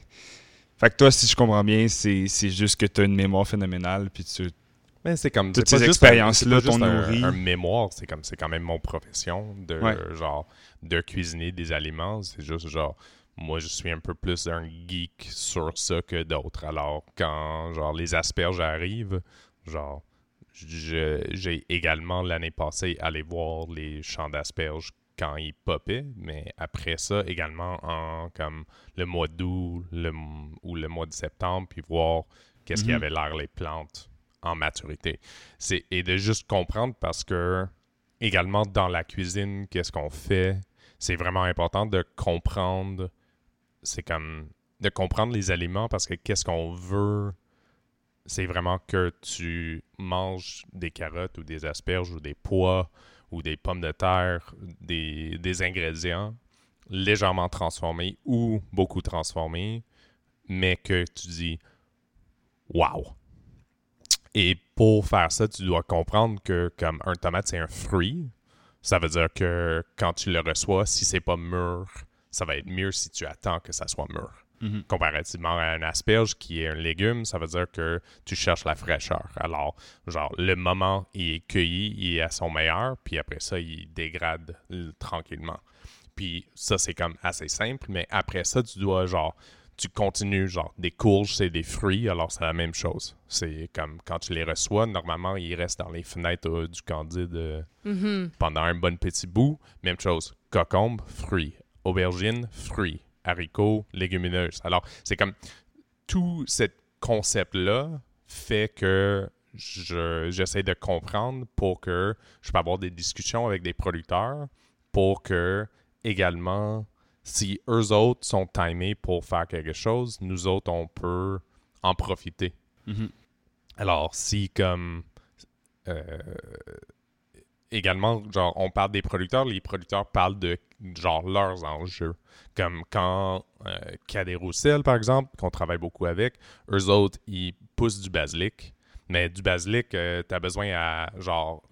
Fait que toi, si je comprends bien, c'est, c'est juste que tu as une mémoire phénoménale, puis tu... Ben, c'est comme Toutes ces expériences-là t'ont un- nourri. Un, mémoire, c'est comme c'est quand même mon profession de Ouais. genre de cuisiner des aliments. C'est juste genre moi je suis un peu plus un geek sur ça que d'autres. Alors quand genre les asperges arrivent, genre j'ai également l'année passée allé voir les champs d'asperges quand il popait, mais après ça, également en comme le mois d'août le, ou le mois de septembre, puis voir qu'est-ce qui Mhm. avait l'air les plantes en maturité. C'est, et de juste comprendre parce que, également dans la cuisine, qu'est-ce qu'on fait, c'est vraiment important de comprendre, c'est comme, de comprendre les aliments parce que qu'est-ce qu'on veut, c'est vraiment que tu manges des carottes ou des asperges ou des pois ou des pommes de terre, des, ingrédients légèrement transformés ou beaucoup transformés, mais que tu dis Wow! Et pour faire ça, tu dois comprendre que comme un tomate, c'est un fruit. Ça veut dire que quand tu le reçois, si c'est pas mûr, ça va être mieux si tu attends que ça soit mûr. Mhm. Comparativement à un asperge qui est un légume, ça veut dire que tu cherches la fraîcheur. Alors, genre, le moment il est cueilli, il est à son meilleur, puis après ça, il dégrade tranquillement. Puis ça, c'est comme assez simple, mais après ça, tu dois, genre, tu continues, genre, des courges, c'est des fruits, alors c'est la même chose. C'est comme quand tu les reçois, normalement, ils restent dans les fenêtres euh, du candide euh, Mhm. pendant un bon petit bout. Même chose, cocombe, fruits. Aubergine, fruits. Haricots, légumineuses. Alors, c'est comme tout ce concept-là fait que je- j'essaie de comprendre pour que je peux avoir des discussions avec des producteurs pour que également, si eux autres sont timés pour faire quelque chose, nous autres, on peut en profiter. Mhm. Alors, si comme euh, également, genre, on parle des producteurs, les producteurs parlent de genre leurs enjeux. Comme quand euh, Cadet Roussel, par exemple, qu'on travaille beaucoup avec, eux autres, ils poussent du basilic. Mais du basilic, tu as besoin à genre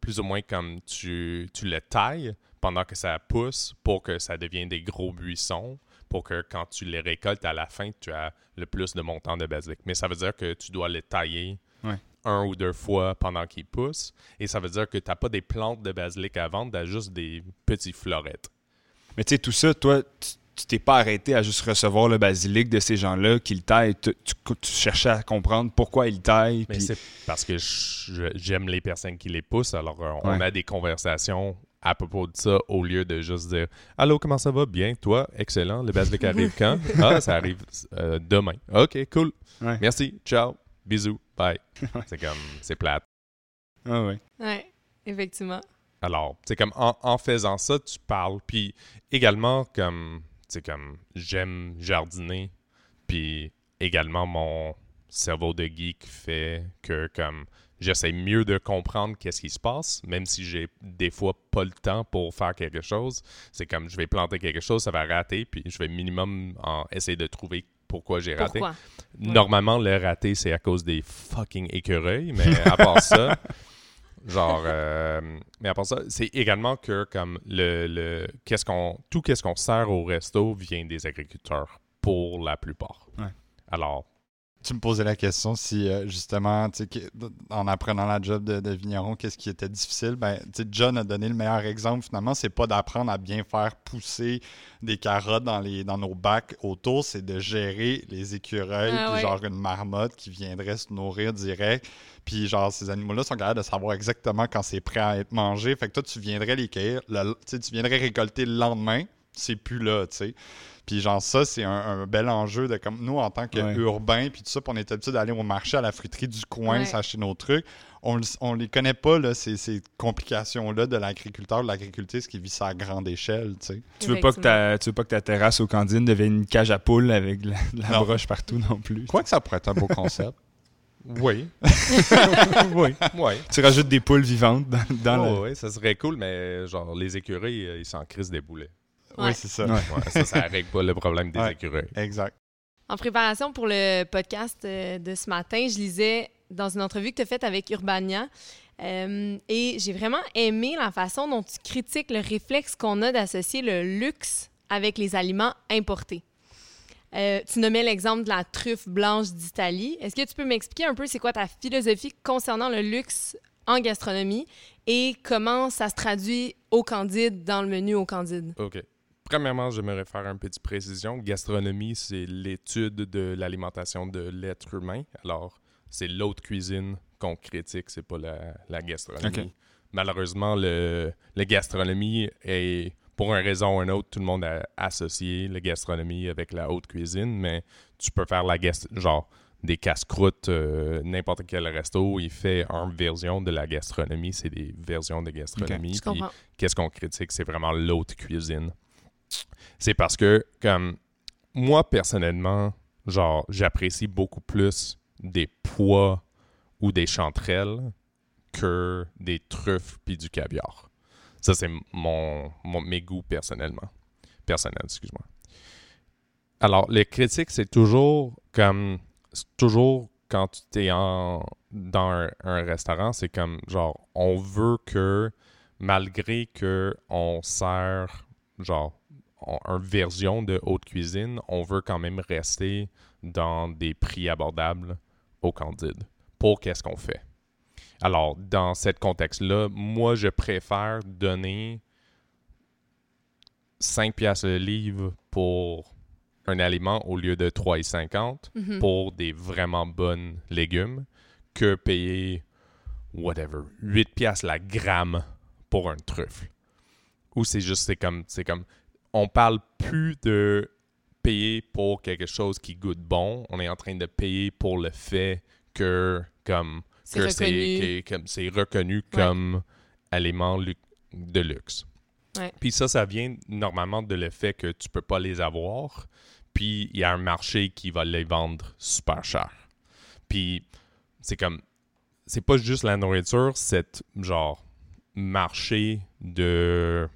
plus ou moins comme tu, tu le tailles pendant que ça pousse pour que ça devienne des gros buissons, pour que quand tu les récoltes à la fin, tu as le plus de montant de basilic. Mais ça veut dire que tu dois les tailler. Un ou deux fois pendant qu'ils poussent. Et ça veut dire que tu n'as pas des plantes de basilic à vendre, tu as juste des petits florettes. Mais tu sais, tout ça, toi, tu t'es pas arrêté à juste recevoir le basilic de ces gens-là qui le taillent. Tu, tu- tu cherchais à comprendre pourquoi ils le taillent. C'est parce que j'aime les personnes qui les poussent. Alors, euh, on Ouais. a des conversations à propos de ça au lieu de juste dire Allô, comment ça va? Bien, toi? Excellent. Le basilic arrive quand? Ah, ça arrive euh, demain. OK, cool. Ouais. Merci. Ciao. Bisous. Bye. c'est comme, c'est plate. Ah ouais. Ouais, effectivement. Alors, c'est comme en, en faisant ça, tu parles. Puis également, comme, c'est comme, j'aime jardiner. Puis également, mon cerveau de geek fait que, comme, j'essaie mieux de comprendre qu'est-ce qui se passe, même si j'ai des fois pas le temps pour faire quelque chose. C'est comme, je vais planter quelque chose, ça va rater, puis je vais minimum en essayer de trouver pourquoi j'ai raté. Pourquoi? Normalement, le raté, c'est à cause des fucking écureuils, mais à part ça, genre, euh, mais à part ça, c'est également que comme le, le qu'est-ce qu'on, tout qu'est-ce qu'on sert au resto vient des agriculteurs pour la plupart. Ouais. Alors, Tu me posais la question si, euh, justement, en apprenant la job de, de vigneron, qu'est-ce qui était difficile? Ben, John a donné le meilleur exemple, finalement, c'est pas d'apprendre à bien faire pousser des carottes dans, les, dans nos bacs autour, c'est de gérer les écureuils, Ah puis ouais. genre une marmotte qui viendrait se nourrir direct. Puis genre, ces animaux-là sont capables de savoir exactement quand c'est prêt à être mangé. Fait que toi, tu viendrais les cueillir, le- tu viendrais récolter le lendemain, c'est plus là, tu sais. Puis genre ça, c'est un, un bel enjeu de comme nous en tant Ouais. qu'urbains, puis tout ça, puis on est habitué d'aller au marché, à la friterie du coin, Ouais. s'acheter nos trucs. On, on les connaît pas, là, ces, ces complications-là de l'agriculteur, de l'agricultrice qui vit ça à grande échelle, tu sais. Tu veux, pas que ta, tu veux pas que ta terrasse au cantine devienne une cage à poules avec de la, de la Non. broche partout non plus. Quoi que ça pourrait être un beau concept. oui, oui. oui. Tu rajoutes des poules vivantes dans, dans Oh, la- ouais, ça serait cool, mais genre, les écureuils, ils s'en crissent des boulets. Ouais. Oui, c'est ça. Ouais. Ouais, ça, ça règle pas le problème des Ouais. écureuils. Exact. En préparation pour le podcast euh, de ce matin, je lisais dans une entrevue que tu as faite avec Urbania euh, et j'ai vraiment aimé la façon dont tu critiques le réflexe qu'on a d'associer le luxe avec les aliments importés. Euh, tu nommais l'exemple de la truffe blanche d'Italie. Est-ce que tu peux m'expliquer un peu c'est quoi ta philosophie concernant le luxe en gastronomie et comment ça se traduit au Candide dans le menu au Candide? OK. Premièrement, j'aimerais faire une petite précision. Gastronomie, c'est l'étude de l'alimentation de l'être humain. Alors, c'est l'autre cuisine qu'on critique, c'est pas la, la gastronomie. Malheureusement, le, le gastronomie est, pour une raison ou une autre, tout le monde a associé la gastronomie avec la haute cuisine, mais tu peux faire la genre des casse-croûtes, euh, n'importe quel resto, il fait une version de la gastronomie, c'est des versions de gastronomie. Qu'est-ce qu'on critique, c'est vraiment l'autre cuisine. C'est parce que, comme moi, personnellement, genre, j'apprécie beaucoup plus des pois ou des chanterelles que des truffes puis du caviar. Ça, c'est mon, mon- mes goûts personnellement. Personnel, excuse-moi. Alors, les critiques, c'est toujours comme. Toujours quand tu es en, dans un, un restaurant, c'est comme genre, on veut que, malgré que on sert, genre, une version de haute cuisine, on veut quand même rester dans des prix abordables au Candide pour qu'est-ce qu'on fait? Alors, dans ce contexte-là, moi, je préfère donner 5 piastres le livre pour un aliment au lieu de 3,50 Mhm. pour des vraiment bonnes légumes que payer, whatever, 8 piastres la gramme pour un truffe. Ou c'est juste, c'est comme, c'est comme, on parle plus de payer pour quelque chose qui goûte bon, on est en train de payer pour le fait que, comme, C'est reconnu. que- comme c'est reconnu comme aliment de luxe. Ouais. Puis ça, ça vient normalement de le fait que tu peux pas les avoir, puis il y a un marché qui va les vendre super cher. Puis c'est comme, c'est pas juste la nourriture, c'est genre marché de,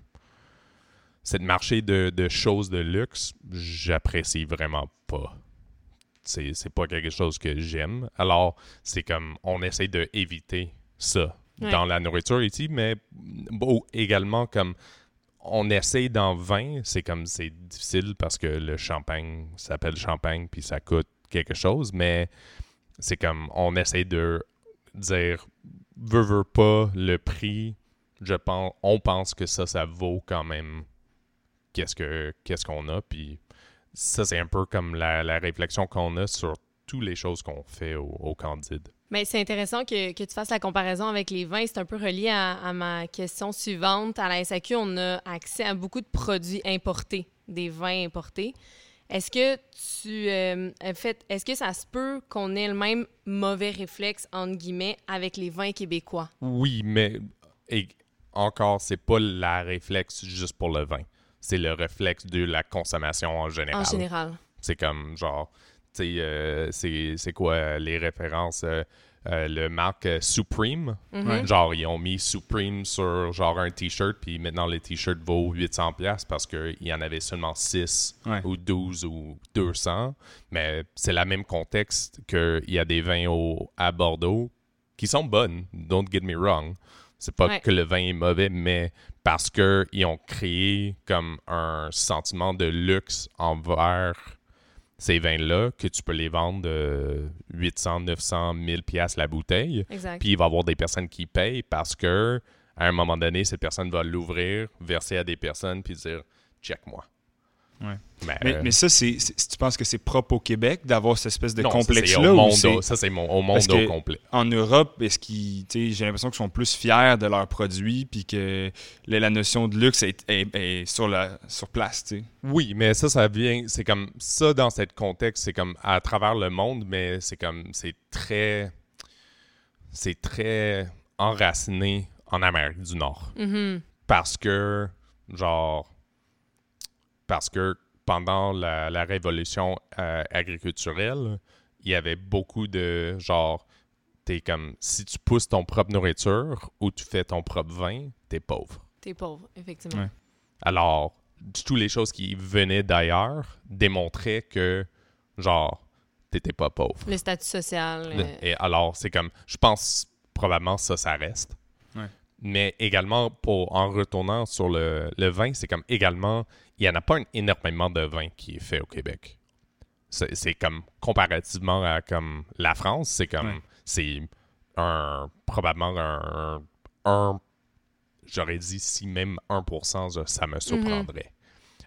cette marché de, de choses de luxe, j'apprécie vraiment pas. C'est c'est pas quelque chose que j'aime. Alors, c'est comme, on essaie de éviter ça Ouais. dans la nourriture ici, mais bon, également comme on essaie dans vin, c'est comme c'est difficile parce que le champagne s'appelle champagne puis ça coûte quelque chose, mais c'est comme on essaie de dire veut veut pas le prix, je pense on pense que ça ça vaut quand même qu'est-ce que qu'est-ce qu'on a puis ça c'est un peu comme la, la réflexion qu'on a sur toutes les choses qu'on fait au, au Candide. Mais c'est intéressant que, que tu fasses la comparaison avec les vins. C'est un peu relié à, à ma question suivante. À la SAQ, on a accès à beaucoup de produits importés, des vins importés. Est-ce que tu euh, en fait, est-ce que ça se peut qu'on ait le même mauvais réflexe entre guillemets avec les vins québécois? Oui, mais et encore, c'est pas la réflexe juste pour le vin. C'est le réflexe de la consommation en général. en général C'est comme genre, tu sais, euh, c'est c'est quoi les références euh, euh, Le marque Supreme? Mhm. Genre, ils ont mis Supreme sur genre un t-shirt, puis maintenant le t-shirt vaut 800$ piastres parce qu'il y en avait seulement 6 Ouais. ou 12 ou 200. Mais c'est le même contexte qu'il y a des vins au, à Bordeaux qui sont bonnes, don't get me wrong. C'est pas Ouais. que le vin est mauvais, mais parce qu'ils ont créé comme un sentiment de luxe envers ces vins-là que tu peux les vendre de 800, 900, 1000 pièces la bouteille. Exact. Puis il va y avoir des personnes qui payent parce que à un moment donné, cette personne va l'ouvrir, verser à des personnes, puis dire check-moi. Ouais. Mais, Mais, euh, mais ça, c'est, c'est- tu penses que c'est propre au Québec d'avoir cette espèce de non, ça, c'est complexe-là au ou monde, c'est au- ça, c'est mon- au monde Parce au complet. en Europe, est-ce qu'ils, j'ai l'impression qu'ils sont plus fiers de leurs produits puis que la, la notion de luxe est, est- est sur, la, sur place, tu sais? Oui, mais ça, ça vient, c'est comme ça dans ce contexte, c'est comme à travers le monde, mais c'est comme, c'est très, c'est très enraciné en Amérique du Nord. Mhm. Parce que, genre, parce que pendant la, la révolution euh, agriculturelle, il y avait beaucoup de, genre, t'es comme, si tu pousses ton propre nourriture ou tu fais ton propre vin, t'es pauvre. T'es pauvre, effectivement. Ouais. Alors, toutes les choses qui venaient d'ailleurs démontraient que, genre, t'étais pas pauvre. Le statut social. euh, Et alors, c'est comme, je pense probablement ça, ça reste. Mais également, pour, en retournant sur le, le vin, c'est comme également, il n'y en a pas un- énormément de vin qui est fait au Québec. C'est c'est comme, comparativement à comme la France, c'est comme, Ouais. c'est un, probablement un, un j'aurais dit si même 1%, ça, ça me surprendrait.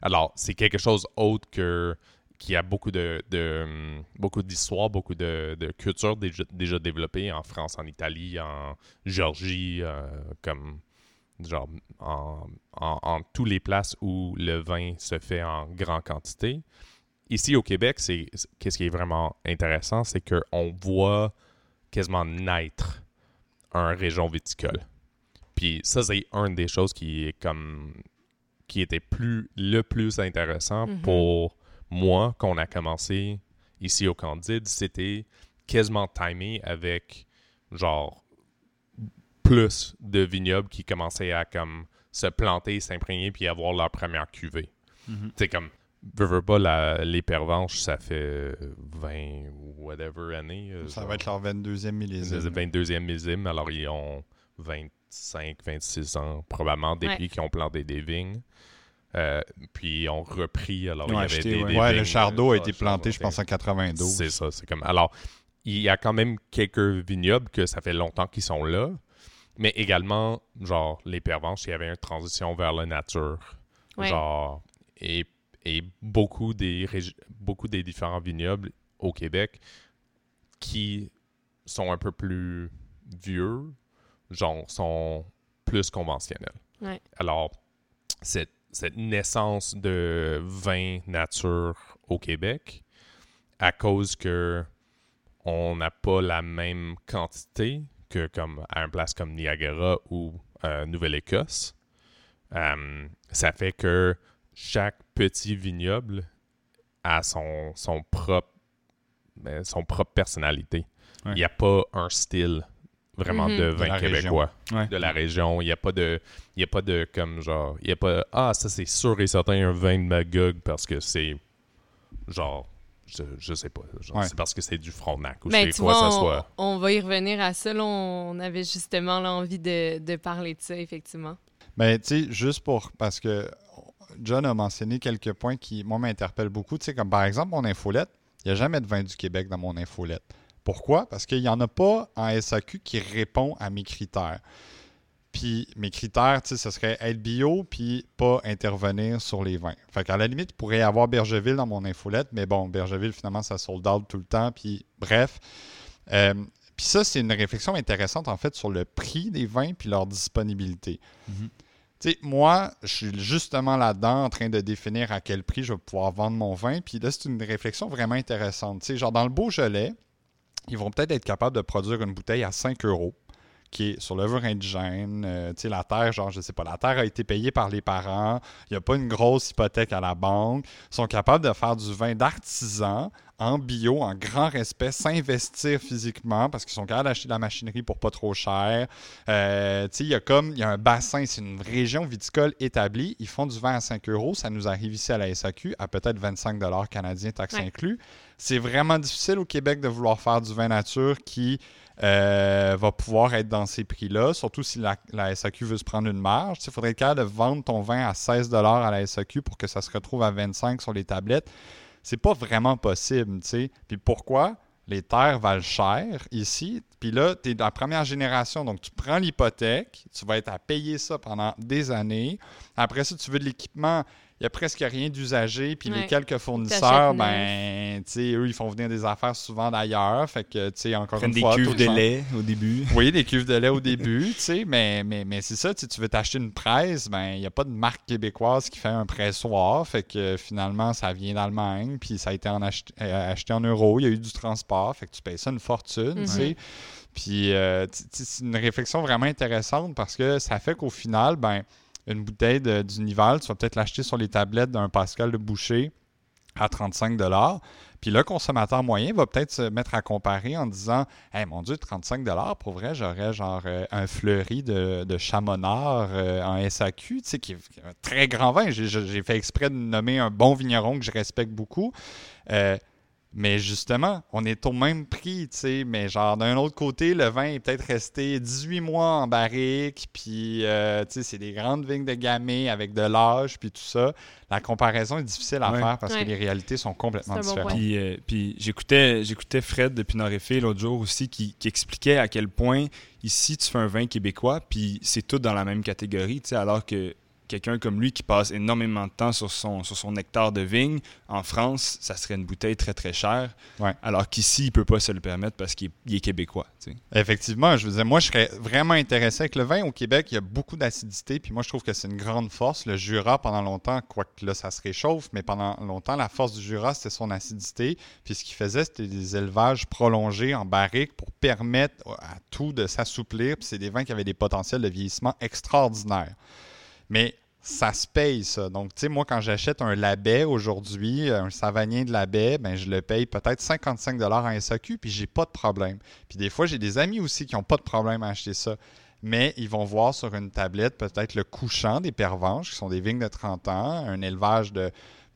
Alors, c'est quelque chose autre que qui a beaucoup de, de hum, beaucoup d'histoire, beaucoup de, de culture déjà, déjà développée en France, en Italie, en Géorgie, euh, comme genre en, en- en tous les places où le vin se fait en grande quantité. Ici au Québec, c'est qu'est-ce qui est vraiment intéressant, c'est qu'on voit quasiment naître un région viticole. Puis ça, c'est une des choses qui est comme qui était plus le plus intéressant Mhm. pour moi qu'on a commencé ici au Candide, c'était quasiment timé avec genre plus de vignobles qui commençaient à comme se planter, s'imprégner puis avoir leur première cuvée. Mhm. C'est comme veux, veux pas la, les pervenches, ça fait 20 ou whatever années. euh, Ça genre. va être leur 22e millésime. Le 22e millésime, alors ils ont 25, 26 ans probablement depuis Ouais. qu'ils ont planté des vignes. Euh, puis ils ont repris, alors il y avait acheté, des, ouais. des Ouais, vignes, le Chardot a été planté, je pense, en 92. C'est ça, c'est comme... Alors, il y a quand même quelques vignobles que ça fait longtemps qu'ils sont là, mais également, genre, les pervenches, il y avait une transition vers la nature. Ouais. Genre, et, et beaucoup, des régi- beaucoup des différents vignobles au Québec qui sont un peu plus vieux, genre, sont plus conventionnels. Ouais. Alors, cette, cette naissance de vin nature au Québec, à cause que on n'a pas la même quantité que comme à une place comme Niagara ou euh, Nouvelle-Écosse, euh, ça fait que chaque petit vignoble a son, son propre ben, son propre personnalité. Il Ouais. n'y a pas un style vraiment Mhm. de De vin québécois Ouais. de la région. Il n'y a pas de. Il y a pas de comme genre. Il y a pas. Ah, ça c'est sûr et certain un vin de Magog parce que c'est genre. Je, je sais pas. Ouais. C'est parce que c'est du Frontenac ou Ben, quoi vois, ça on, soit. on va y revenir à ça. là. on avait justement l'envie de, de parler de ça, effectivement. Mais tu sais, juste pour. Parce que John a mentionné quelques points qui, moi, m'interpellent beaucoup. Tu sais, comme par exemple, mon infolette, il n'y a jamais de vin du Québec dans mon infolette. Pourquoi? Parce qu'il n'y en a pas en SAQ qui répond à mes critères. Puis mes critères, tu sais, ce serait être bio puis pas intervenir sur les vins. Fait qu'à la limite, il pourrait y avoir Bergeville dans mon infolette, mais bon, Bergeville, finalement, ça sold out tout le temps. Puis bref. Euh, puis ça, c'est une réflexion intéressante, en fait, sur le prix des vins puis leur disponibilité. Mhm. Tu sais, moi, je suis justement là-dedans en train de définir à quel prix je vais pouvoir vendre mon vin. Puis là, c'est une réflexion vraiment intéressante. Tu sais, genre, dans le Beaujolais, ils vont peut-être être capables de produire une bouteille à 5 euros qui est sur l'œuvre indigène. Euh, tu sais, la terre, genre, je sais pas, la terre a été payée par les parents. Il n'y a pas une grosse hypothèque à la banque. Ils sont capables de faire du vin d'artisan en bio, en grand respect, s'investir physiquement parce qu'ils sont capables d'acheter de la machinerie pour pas trop cher. Euh, il y a comme, il y a un bassin, c'est une région viticole établie. Ils font du vin à 5 euros. Ça nous arrive ici à la SAQ à peut-être 25 canadiens, taxes Ouais. inclus. C'est vraiment difficile au Québec de vouloir faire du vin nature qui euh, va pouvoir être dans ces prix-là, surtout si la, la SAQ veut se prendre une marge. Il faudrait être capable de vendre ton vin à 16 à la SAQ pour que ça se retrouve à 25 sur les tablettes. C'est pas vraiment possible, tu sais. Puis pourquoi? Les terres valent cher ici. Puis là, tu es de la première génération, donc tu prends l'hypothèque, tu vas être à payer ça pendant des années. Après ça, tu veux de l'équipement, il n'y a presque rien d'usagé. Puis les quelques fournisseurs, ben, tu sais, eux, ils font venir des affaires souvent d'ailleurs. Fait que, tu sais, encore Prennent une des fois, cuves tout de lait au début. oui, des cuves de lait au début, tu sais, mais, mais, mais c'est ça, tu veux t'acheter une presse, ben il n'y a pas de marque québécoise qui fait un pressoir, fait que finalement, ça vient d'Allemagne, puis ça a été en ach- euh, acheté en euros, il y a eu du transport, fait que tu payes ça une fortune, tu sais. Puis euh, c'est une réflexion vraiment intéressante parce que ça fait qu'au final, ben une bouteille d'Unival, tu vas peut-être l'acheter sur les tablettes d'un Pascal de Boucher à 35 Puis le consommateur moyen va peut-être se mettre à comparer en disant Hey, mon Dieu, 35 pour vrai, j'aurais genre euh, un fleuri de, chamonard euh, en SAQ, tu sais, qui est un très grand vin. J'ai- fait exprès de nommer un bon vigneron que je respecte beaucoup. Mais justement, on est au même prix, tu sais, mais genre d'un autre côté, le vin est peut-être resté 18 mois en barrique, puis euh, tu sais, c'est des grandes vignes de gamay avec de l'âge, puis tout ça. La comparaison est difficile à Ouais. faire parce Ouais. que les réalités sont complètement bon différentes. Puis, euh, puis j'écoutais, j'écoutais Fred de Pinot Effet l'autre jour aussi qui, qui expliquait à quel point ici tu fais un vin québécois puis c'est tout dans la même catégorie, tu sais, alors que quelqu'un comme lui qui passe énormément de temps sur son, sur son hectare de vigne, en France, ça serait une bouteille très très chère. Ouais. Alors qu'ici, il peut pas se le permettre parce qu'il est, québécois. tu sais. Effectivement, je veux dire, moi, je serais vraiment intéressé avec le vin. Au Québec, il y a beaucoup d'acidité, puis moi, je trouve que c'est une grande force. Le Jura, pendant longtemps, quoique là, ça se réchauffe, mais pendant longtemps, la force du Jura, c'était son acidité. Puis ce qu'il faisait, c'était des élevages prolongés en barrique pour permettre à tout de s'assouplir. Puis c'est des vins qui avaient des potentiels de vieillissement extraordinaires. Mais ça se paye, ça. Donc, tu sais, moi, quand j'achète un labet aujourd'hui, un savagnin de labet, ben, je le paye peut-être 55 en SAQ, puis j'ai pas de problème. Puis des fois, j'ai des amis aussi qui n'ont pas de problème à acheter ça. Mais ils vont voir sur une tablette peut-être le couchant des pervenches, qui sont des vignes de 30 ans, un élevage de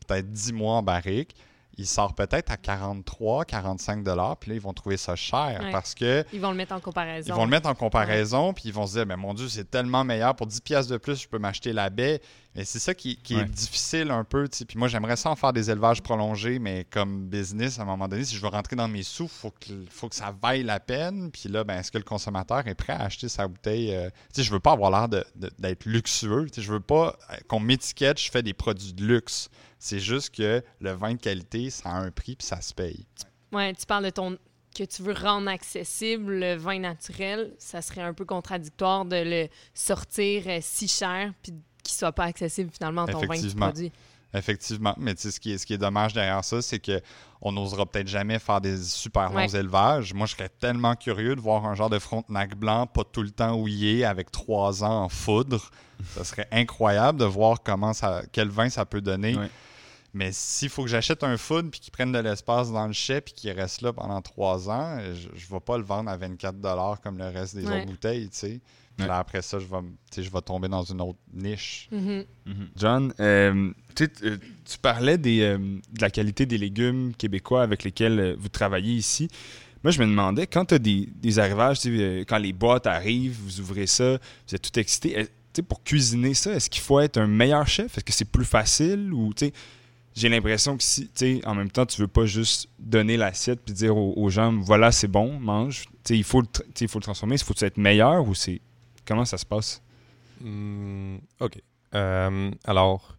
peut-être 10 mois en barrique. Il sort peut-être à 43, 45 dollars, puis là, ils vont trouver ça cher Ouais. parce que Ils vont le mettre en comparaison. ils vont le mettre en comparaison, puis ils vont se dire, mais mon Dieu, c'est tellement meilleur. Pour 10 pièces de plus, je peux m'acheter la baie. Mais c'est ça qui, qui Ouais. est difficile un peu. tu sais. Puis moi, j'aimerais ça en faire des élevages prolongés, mais comme business, à un moment donné, si je veux rentrer dans mes sous, il faut que, faut que ça vaille la peine. Puis là, ben, est-ce que le consommateur est prêt à acheter sa bouteille? euh, Tu sais, je veux pas avoir l'air de- de- d'être luxueux. Tu sais, je veux pas euh, qu'on m'étiquette, je fais des produits de luxe. C'est juste que le vin de qualité, ça a un prix, puis ça se paye. Ouais, tu parles de ton que tu veux rendre accessible le vin naturel, ça serait un peu contradictoire de le sortir euh, si cher puis qu'il soit pas accessible finalement ton vin que tu Effectivement. produis. Effectivement, mais tu sais, ce qui est, ce qui est dommage derrière ça, c'est que on n'osera peut-être jamais faire des super longs Ouais. élevages. Moi, je serais tellement curieux de voir un genre de frontenac blanc, pas tout le temps houillé, avec trois ans en foudre. Ça serait incroyable de voir comment ça, quel vin ça peut donner. Ouais. Mais s'il faut que j'achète un foudre puis qu'il prenne de l'espace dans le chai puis qu'il reste là pendant trois ans, je ne vais pas le vendre à 24 comme le reste des Ouais. autres bouteilles, tu sais. Ouais. là, après ça, je vais, m- tu sais, je vais tomber dans une autre niche. Mhm. Mhm. John, euh, euh, tu parlais des, euh, de la qualité des légumes québécois avec lesquels vous travaillez ici. Moi, je me demandais, quand tu as des, des arrivages, euh, quand les boîtes arrivent, vous ouvrez ça, vous êtes tout excité. tu sais, pour cuisiner ça, est-ce qu'il faut être un meilleur chef? Est-ce que c'est plus facile? Ou, tu sais, j'ai l'impression que si, tu sais, en même temps, tu veux pas juste donner l'assiette puis dire aux, aux gens, voilà, c'est bon, mange. Tu sais, il faut le, tr- tu sais, il faut le transformer. Il faut être meilleur ou c'est. Comment ça se passe? Hmm, OK. Euh, alors,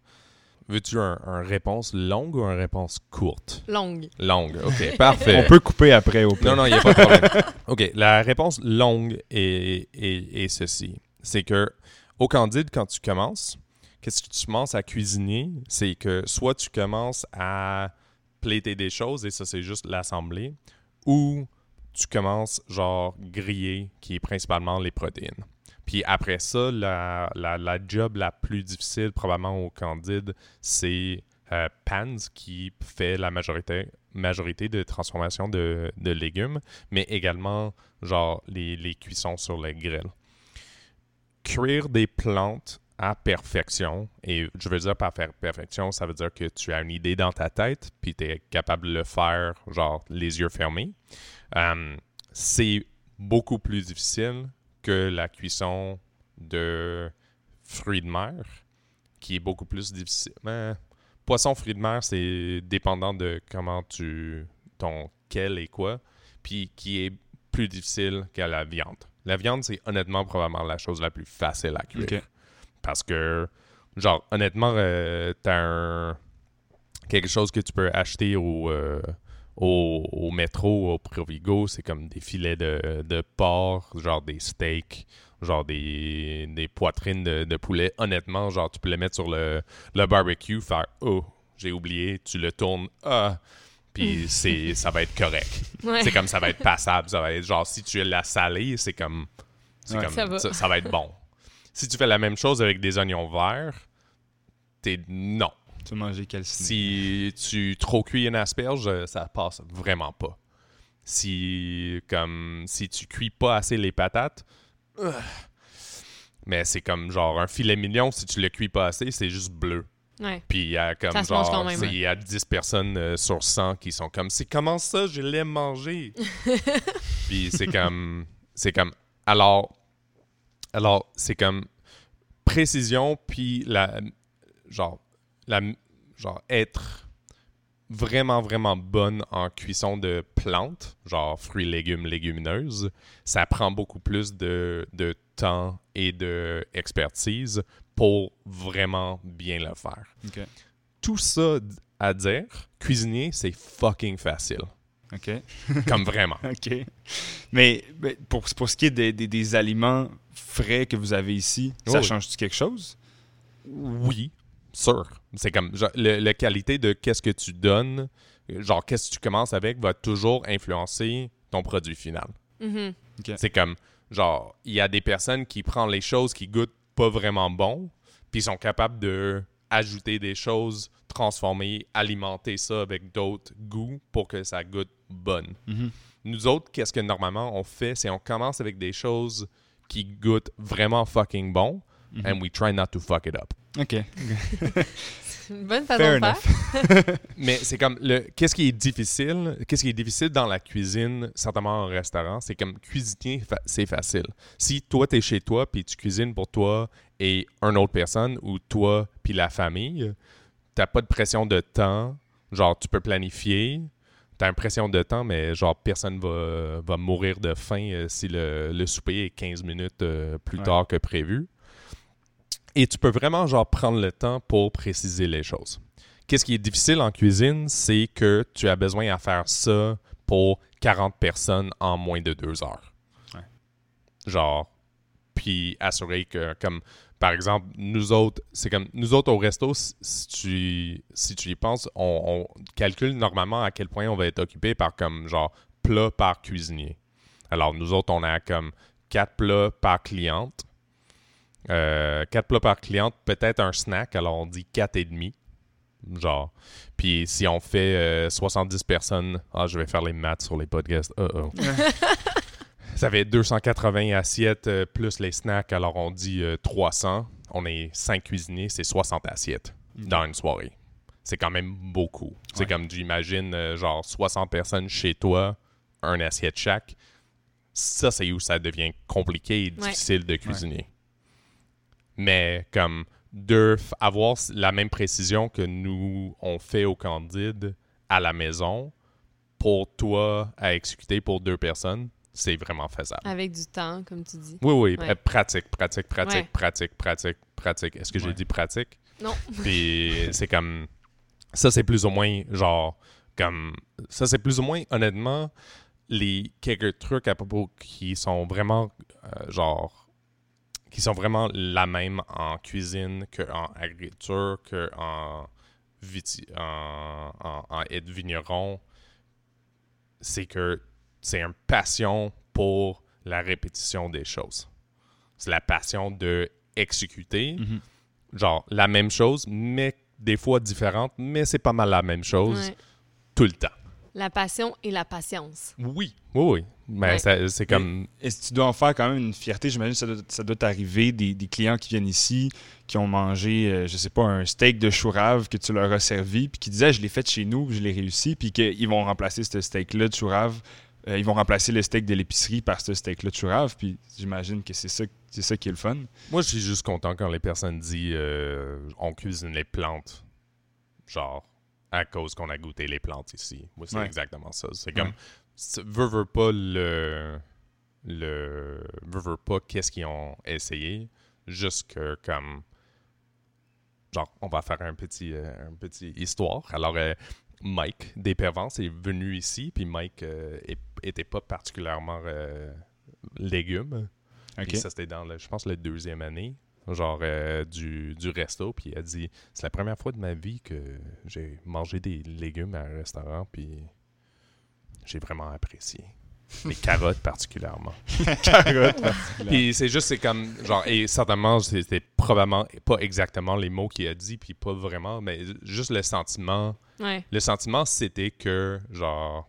veux-tu un, un réponse longue ou une réponse courte? Longue. Longue, OK, parfait. On peut couper après au pire. Non, non, il n'y a pas de problème. OK, la réponse longue est, est, est ceci. C'est que, au Candide, quand tu commences, qu'est-ce que tu commences à cuisiner? C'est que soit tu commences à plater des choses, et ça, c'est juste l'assembler, ou tu commences, genre, griller, qui est principalement les protéines. Puis après ça, la, job la plus difficile, probablement au Candide, c'est euh, Pans qui fait la majorité, majorité de transformation de, légumes, mais également genre les, cuissons sur les grilles. Cuire des plantes à perfection, et je veux dire par faire perfection, ça veut dire que tu as une idée dans ta tête, puis tu es capable de le faire genre les yeux fermés. Euh, c'est beaucoup plus difficile que la cuisson de fruits de mer, qui est beaucoup plus difficile. Mais poisson, fruits de mer, c'est dépendant de comment tu. ton quel et quoi, puis qui est plus difficile que la viande. La viande, c'est honnêtement probablement la chose la plus facile à cuire. Parce que, genre, honnêtement, euh, t'as un. quelque chose que tu peux acheter au. euh, au, au métro, au Provigo, c'est comme des filets de, de porc, genre des steaks, genre des, des poitrines de, de poulet. Honnêtement, genre, tu peux les mettre sur le, le barbecue, faire Oh, j'ai oublié, tu le tournes, ah, puis c'est, ça va être correct. Ouais. C'est comme ça va être passable. Ça va être genre, si tu la salée, c'est comme. C'est Ouais. comme Ça va. ça, ça va être bon. Si tu fais la même chose avec des oignons verts, t'es. Non. Tu manger calciné. Si tu trop cuis une asperge, ça passe vraiment pas. Si comme si tu cuis pas assez les patates, mais c'est comme genre un filet mignon, si tu le cuis pas assez, c'est juste bleu. Ouais. Puis il y a comme Ça genre il y a 10 personnes euh, sur 100 qui sont comme c'est comment ça je l'ai mangé. Puis c'est comme c'est comme alors alors c'est comme précision puis la genre la genre être vraiment vraiment bonne en cuisson de plantes, genre fruits, légumes, légumineuses, ça prend beaucoup plus de, de temps et de expertise pour vraiment bien le faire. Tout ça à dire, cuisiner, c'est fucking facile. OK. Comme vraiment. OK. Mais, mais pour, pour ce qui est des, des- des aliments frais que vous avez ici, ça oui. change-tu quelque chose? Oui, sûr. C'est comme genre, le- la qualité de qu'est-ce que tu donnes, genre qu'est-ce que tu commences avec, va toujours influencer ton produit final. Mhm. C'est comme, genre, il y a des personnes qui prennent les choses qui goûtent pas vraiment bon, puis sont capables de ajouter des choses, transformer, alimenter ça avec d'autres goûts pour que ça goûte bonne. Mhm. Nous autres, qu'est-ce que normalement on fait, c'est on commence avec des choses qui goûtent vraiment fucking bon, Mhm. and we try not to fuck it up. OK. C'est une bonne façon Fair de faire. Mais c'est comme le qu'est-ce qui est difficile, qu'est-ce qui est difficile dans la cuisine, certainement en restaurant, c'est comme cuisiner, fa- c'est facile. Si toi tu es chez toi puis tu cuisines pour toi et une autre personne ou toi puis la famille, t'as pas de pression de temps, genre tu peux planifier, t'as une pression de temps mais genre personne va, va mourir de faim euh, si le, le souper est 15 minutes euh, plus Ouais. tard que prévu. Et tu peux vraiment genre prendre le temps pour préciser les choses. Qu'est-ce qui est difficile en cuisine, c'est que tu as besoin à faire ça pour 40 personnes en moins de deux heures. Ouais. Genre, puis assurer que, comme, par exemple, nous autres, c'est comme, nous autres au resto, si- tu, si tu y penses, on, on calcule normalement à quel point on va être occupé par, comme, genre, plat par cuisinier. Alors, nous autres, on a comme quatre plats par cliente. Euh, quatre plats par cliente, peut-être un snack, alors on dit quatre et demi. Genre. Puis si on fait euh, 70 personnes, ah, je vais faire les maths sur les podcasts. Uh -oh. Ça fait 280 assiettes euh, plus les snacks, alors on dit euh, 300. On est 5 cuisiniers, c'est 60 assiettes dans une soirée. C'est quand même beaucoup. C'est comme, j'imagine, euh, genre 60 personnes chez toi, un assiette chaque. Ça, c'est où ça devient compliqué et Ouais. difficile de cuisiner. Mais comme de avoir la même précision que nous, on fait au Candide à la maison, pour toi à exécuter pour deux personnes, c'est vraiment faisable. Avec du temps, comme tu dis. Oui, oui, Ouais. pratique, pratique, pratique, Ouais. pratique, pratique, pratique. Est-ce que j'ai Ouais. dit pratique? Non. Puis c'est comme. Ça, c'est plus ou moins genre. Comme. Ça, c'est plus ou moins, honnêtement, les quelques trucs à propos qui sont vraiment. euh, genre. Qui sont vraiment la même en cuisine qu'en agriculture, qu'en viti- en, en, en être vigneron. C'est que c'est une passion pour la répétition des choses. C'est la passion de exécuter Mhm. genre la même chose, mais des fois différente, mais c'est pas mal la même chose Ouais. tout le temps. La passion et la patience. Oui, oui, oui. Mais Ouais. c'est comme. Est-ce que tu dois en faire quand même une fierté? J'imagine que ça doit, ça doit t'arriver des, des clients qui viennent ici, qui ont mangé, euh, je sais pas, un steak de chou rave que tu leur as servi, puis qui disaient, je l'ai fait chez nous, je l'ai réussi, puis qu'ils vont remplacer ce steak-là de chou rave. Euh, ils vont remplacer le steak de l'épicerie par ce steak-là de chou rave, puis j'imagine que c'est ça, c'est ça qui est le fun. Moi, je suis juste content quand les personnes disent euh, on cuisine les plantes. Genre, à cause qu'on a goûté les plantes ici. Moi, c'est Ouais. exactement ça. C'est comme. Veux, veux pas le. Le. Veux, veux pas qu'est-ce qu'ils ont essayé? Juste que, comme. Genre, on va faire un petit, euh, un petit histoire. Alors, euh, Mike Despervance est venu ici, puis Mike euh, était pas particulièrement euh. Puis ça, c'était dans, le, je pense, la deuxième année, genre euh, du, du resto. Puis il a dit C'est la première fois de ma vie que j'ai mangé des légumes à un restaurant, puis j'ai vraiment apprécié. Les carottes particulièrement. Carotte. Puis c'est juste, c'est comme, genre, et certainement, c'était probablement pas exactement les mots qu'il a dit, puis pas vraiment, mais juste le sentiment. Ouais. Le sentiment, c'était que, genre,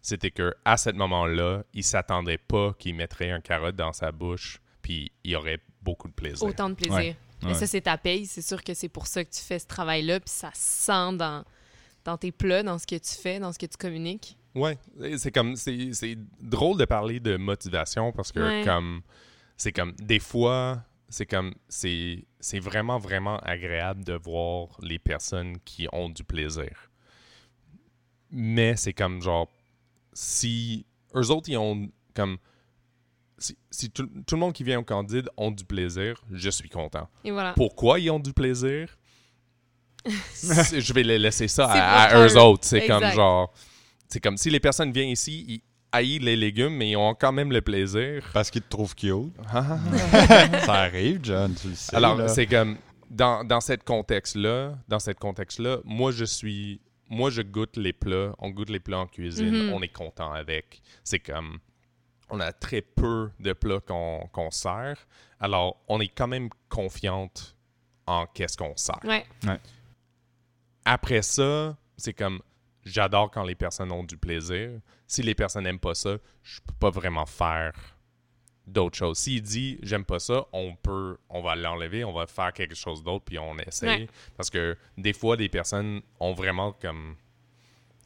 c'était que à ce moment-là, il s'attendait pas qu'il mettrait un carotte dans sa bouche, puis il aurait beaucoup de plaisir. Autant de plaisir. Ouais. Mais Ouais. ça, c'est ta paye. C'est sûr que c'est pour ça que tu fais ce travail-là, puis ça se sent dans, dans tes plats, dans ce que tu fais, dans ce que tu communiques. Ouais, c'est comme c'est drôle de parler de motivation parce que Ouais. comme c'est comme des fois c'est comme c'est c'est vraiment vraiment agréable de voir les personnes qui ont du plaisir. Mais c'est comme genre si eux autres ils ont comme si, si tout, tout le monde qui vient au Candide ont du plaisir, je suis content. Et voilà. Pourquoi ils ont du plaisir? Je vais les laisser ça à, à eux autres. C'est comme genre. C'est comme si les personnes viennent ici, ils haïssent les légumes, mais ils ont quand même le plaisir. Parce qu'ils te trouvent cute. ça arrive, John, tu le sais. Alors, c'est comme dans, dans cette contexte-là, dans cette contexte-là, moi je suis moi je goûte les plats, on goûte les plats en cuisine, Mhm. on est content avec. C'est comme on a très peu de plats qu'on qu'on sert. Alors, on est quand même confiante en qu'est-ce qu'on sert. Ouais. Après ça, c'est comme j'adore quand les personnes ont du plaisir. Si les personnes n'aiment pas ça, je peux pas vraiment faire d'autres choses. S'il dit j'aime pas ça, on peut on va l'enlever, on va faire quelque chose d'autre puis on essaye Ouais. parce que des fois des personnes ont vraiment comme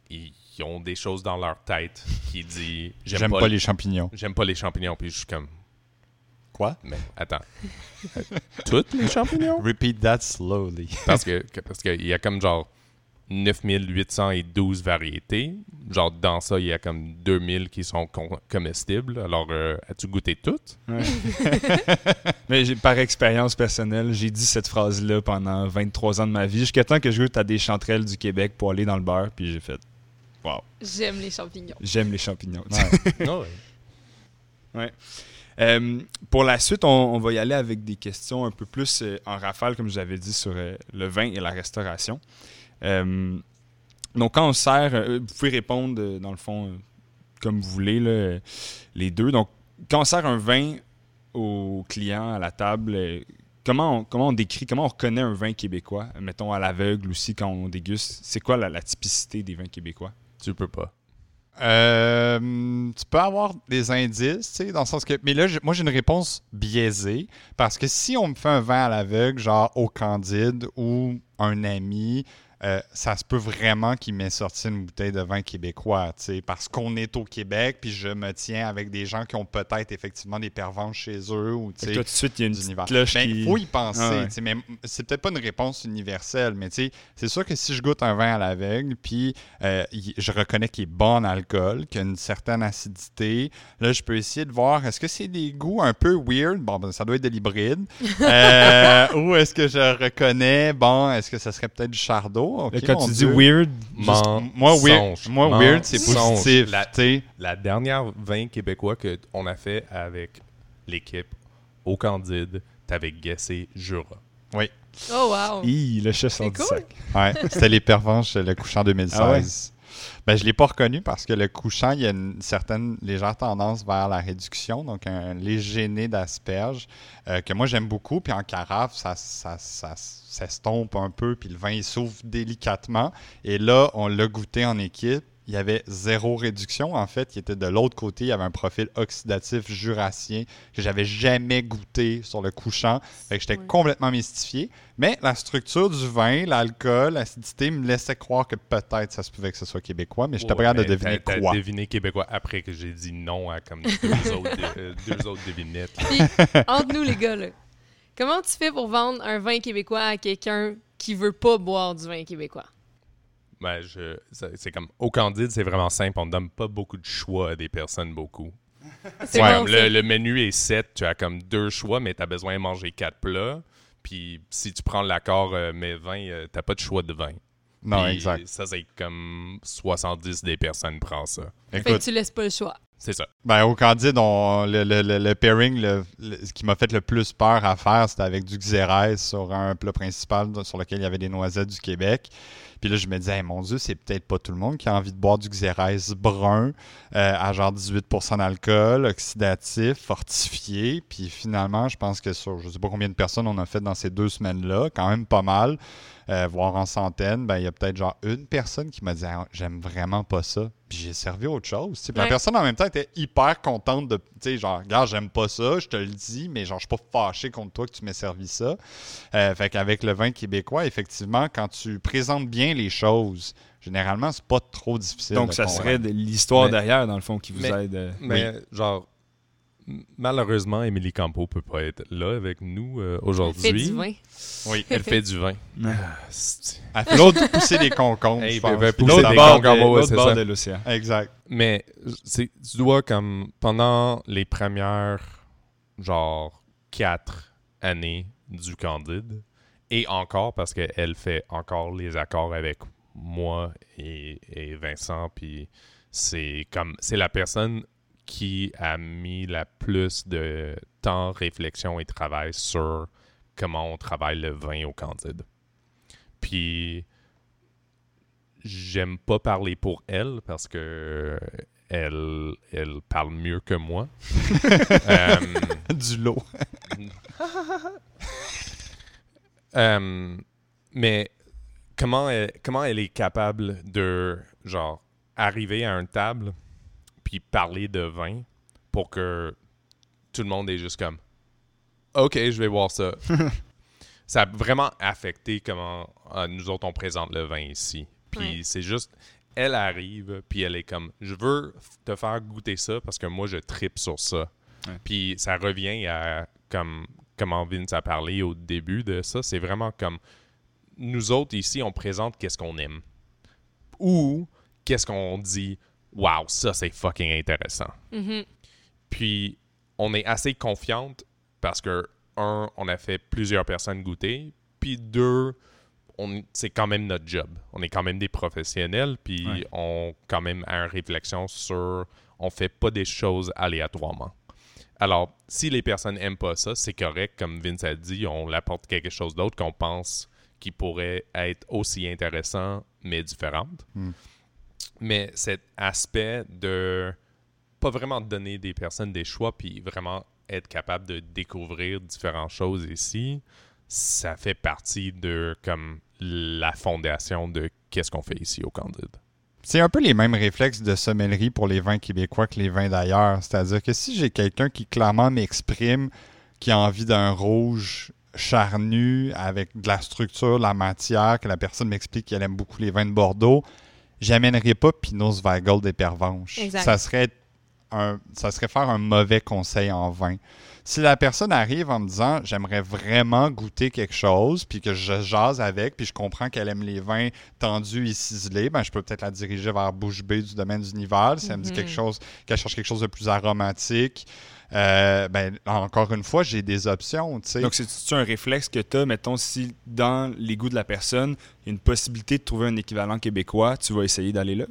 ils, ils ont des choses dans leur tête qui dit J'aime pas, les champignons. j'aime pas les champignons puis je suis comme Quoi? mais attends. Toutes les champignons? Repeat that slowly. parce que, que- parce qu'il y a comme genre 9812 variétés. Genre dans ça, il y a comme 2000 qui sont com- comestibles. Alors, euh, as-tu goûté toutes? Mais j'ai- par expérience personnelle, j'ai dit cette phrase-là pendant 23 ans de ma vie, jusqu'à temps que je goûte à des chanterelles du Québec pour aller dans le beurre, puis j'ai fait J'aime les champignons. j'aime les champignons. Non, Euh, pour la suite, on, on va y aller avec des questions un peu plus euh, en rafale, comme je vous avais dit, sur euh, le vin et la restauration. Euh, donc, quand on sert, euh, vous pouvez répondre, euh, dans le fond, euh, comme vous voulez, là, euh, les deux. Donc, quand on sert un vin au client à la table, euh, comment on, comment on décrit, comment on reconnaît un vin québécois, mettons à l'aveugle aussi, quand on déguste, c'est quoi la, la typicité des vins québécois? tu peux pas. Euh, tu peux avoir des indices, tu sais, dans le sens que. Mais là, moi, j'ai une réponse biaisée. Parce que si on me fait un vin à l'aveugle, genre au Candide ou un ami, euh, ça se peut vraiment qu'il m'ait sorti une bouteille de vin québécois, parce qu'on est au Québec, puis je me tiens avec des gens qui ont peut-être effectivement des pervenches chez eux ou, toi, tout de suite, il y a une petite cloche Ben, qui... faut y penser, Ah ouais. mais c'est peut-être pas une réponse universelle, mais c'est sûr que si je goûte un vin à l'aveugle, puis euh, il- je reconnais qu'il est bon en alcool, qu'il a une certaine acidité, là, je peux essayer de voir, est-ce que c'est des goûts un peu weird? Bon, ben, ça doit être de l'hybride. Euh, ou est-ce que je reconnais, bon, est-ce que ça serait peut-être du chardot? Quand tu Dieu. dis weird, Moi, weird, songe. moi, Men- weird c'est positif, La, la dernière vin québécois qu'on a fait avec l'équipe au Candide, t'avais guessé Jura. Oh, wow. hi, le chat sort du cool. sac. Ouais, c'était les pervenches, le couchant 2016. Ah ouais? Ben, je ne l'ai pas reconnu parce que le couchant, il y a une certaine légère tendance vers la réduction, donc un léger nez d'asperges euh, que moi j'aime beaucoup. Puis en carafe, ça, ça, ça s'estompe un peu, puis le vin il s'ouvre délicatement. Et là, on l'a goûté en équipe. Il y avait zéro réduction. En fait, il était de l'autre côté. Il y avait un profil oxydatif jurassien que j'avais jamais goûté sur le couchant. Fait que j'étais complètement mystifié. Mais la structure du vin, l'alcool, l'acidité me laissait croire que peut-être ça se pouvait que ce soit québécois, mais j'étais pas Ouais, capable de mais deviner t'as- t'as quoi. deviné québécois après que j'ai dit non à comme deux, autres, euh, deux autres devinettes. Puis, entre nous, les gars, là, comment tu fais pour vendre un vin québécois à quelqu'un qui veut pas boire du vin québécois? Ben, je, c'est comme au Candide, c'est vraiment simple. On donne pas beaucoup de choix à des personnes beaucoup. C'est Ouais, bon, le, le menu est 7, tu as comme deux choix, mais tu as besoin de manger quatre plats. Puis si tu prends l'accord euh, mais 20, euh, t'as pas de choix de vin. Non, Puis exact. Ça, c'est comme 70 des personnes prennent ça. Fait que Écoute, tu laisses pas le choix. C'est ça. ben, au Candide, on- le, le- le- le pairing, le- le- ce qui m'a fait le plus peur à faire, c'était avec du xérès sur un plat principal sur lequel il y avait des noisettes du Québec. Puis là, je me disais, mon Dieu, c'est peut-être pas tout le monde qui a envie de boire du xérès brun euh, à genre 18% d'alcool, oxydatif, fortifié. Puis finalement, je pense que sur je sais pas combien de personnes on a fait dans ces deux semaines-là, quand même pas mal, euh, voire en centaines, ben, il y a peut-être genre une personne qui m'a dit Ah, j'aime vraiment pas ça. Puis j'ai servi autre chose. La personne en même temps était hyper contente de, tu sais, genre, regarde, j'aime pas ça, je te le dis, mais genre, je suis pas fâché contre toi que tu m'aies servi ça. Euh, fait qu'avec le vin québécois, effectivement, quand tu présentes bien les choses, généralement, c'est pas trop difficile. Donc, de ça convaincre. serait de l'histoire derrière, dans le fond, qui vous mais- aide. euh, Mais genre, malheureusement, Émilie Campo peut pas être là avec nous euh, aujourd'hui. Fait du vin. Oui. Elle fait du vin. Ah, c'est- Elle fait l'autre pousser des concombres, ben, ben, Puis pousser L'autre des bord, concombres, de, c'est ça. l'océan. Exact. Mais c'est, tu dois comme pendant les premières genre quatre années du Candide et encore parce qu'elle fait encore les accords avec moi et, et Vincent puis c'est comme c'est la personne qui a mis la plus de temps, réflexion et travail sur comment on travaille le vin au Candide. Puis j'aime pas parler pour elle parce que elle, elle parle mieux que moi. Euh, du lot. euh, mais comment elle, comment elle est capable de genre arriver à une table puis parler de vin pour que tout le monde est juste comme OK, je vais voir ça. ça a vraiment affecté comment euh, nous autres on présente le vin ici. Puis Ouais. c'est juste elle arrive puis elle est comme je veux te faire goûter ça parce que moi je tripe sur ça. Puis ça revient à comme comment Vince a parlé au début de ça, c'est vraiment comme nous autres ici on présente qu'est-ce qu'on aime ou qu'est-ce qu'on dit waouh, ça c'est fucking intéressant. Mhm. Puis, on est assez confiante parce que, un, on a fait plusieurs personnes goûter. Puis, deux, on- c'est quand même notre job. On est quand même des professionnels. Puis, Ouais. on quand même a une réflexion sur. On fait pas des choses aléatoirement. Alors, si les personnes aiment pas ça, c'est correct. Comme Vince a dit, on apporte quelque chose d'autre qu'on pense qui pourrait être aussi intéressant, mais différente. Hmm. Mais cet aspect de pas vraiment donner des personnes des choix, puis vraiment être capable de découvrir différentes choses ici, ça fait partie de comme la fondation de qu'est-ce qu'on fait ici au Candide. C'est un peu les mêmes réflexes de sommellerie pour les vins québécois que les vins d'ailleurs. C'est-à-dire que si j'ai quelqu'un qui clairement m'exprime qui a envie d'un rouge charnu avec de la structure, de la matière, que la personne m'explique qu'elle aime beaucoup les vins de Bordeaux, j'amènerai pas Pinot Zweigel des Pervenches. Exact. Ça serait un, ça serait faire un mauvais conseil en vin. Si la personne arrive en me disant j'aimerais vraiment goûter quelque chose, puis que je jase avec, puis je comprends qu'elle aime les vins tendus et ciselés, ben je peux peut-être la diriger vers Bouche B du domaine du Nival. Si elle me dit Mhm. quelque chose, qu'elle cherche quelque chose de plus aromatique, euh, ben encore une fois, j'ai des options. tu sais. Donc, c'est-tu un réflexe que tu as, mettons, si dans les goûts de la personne, il y a une possibilité de trouver un équivalent québécois, tu vas essayer d'aller là?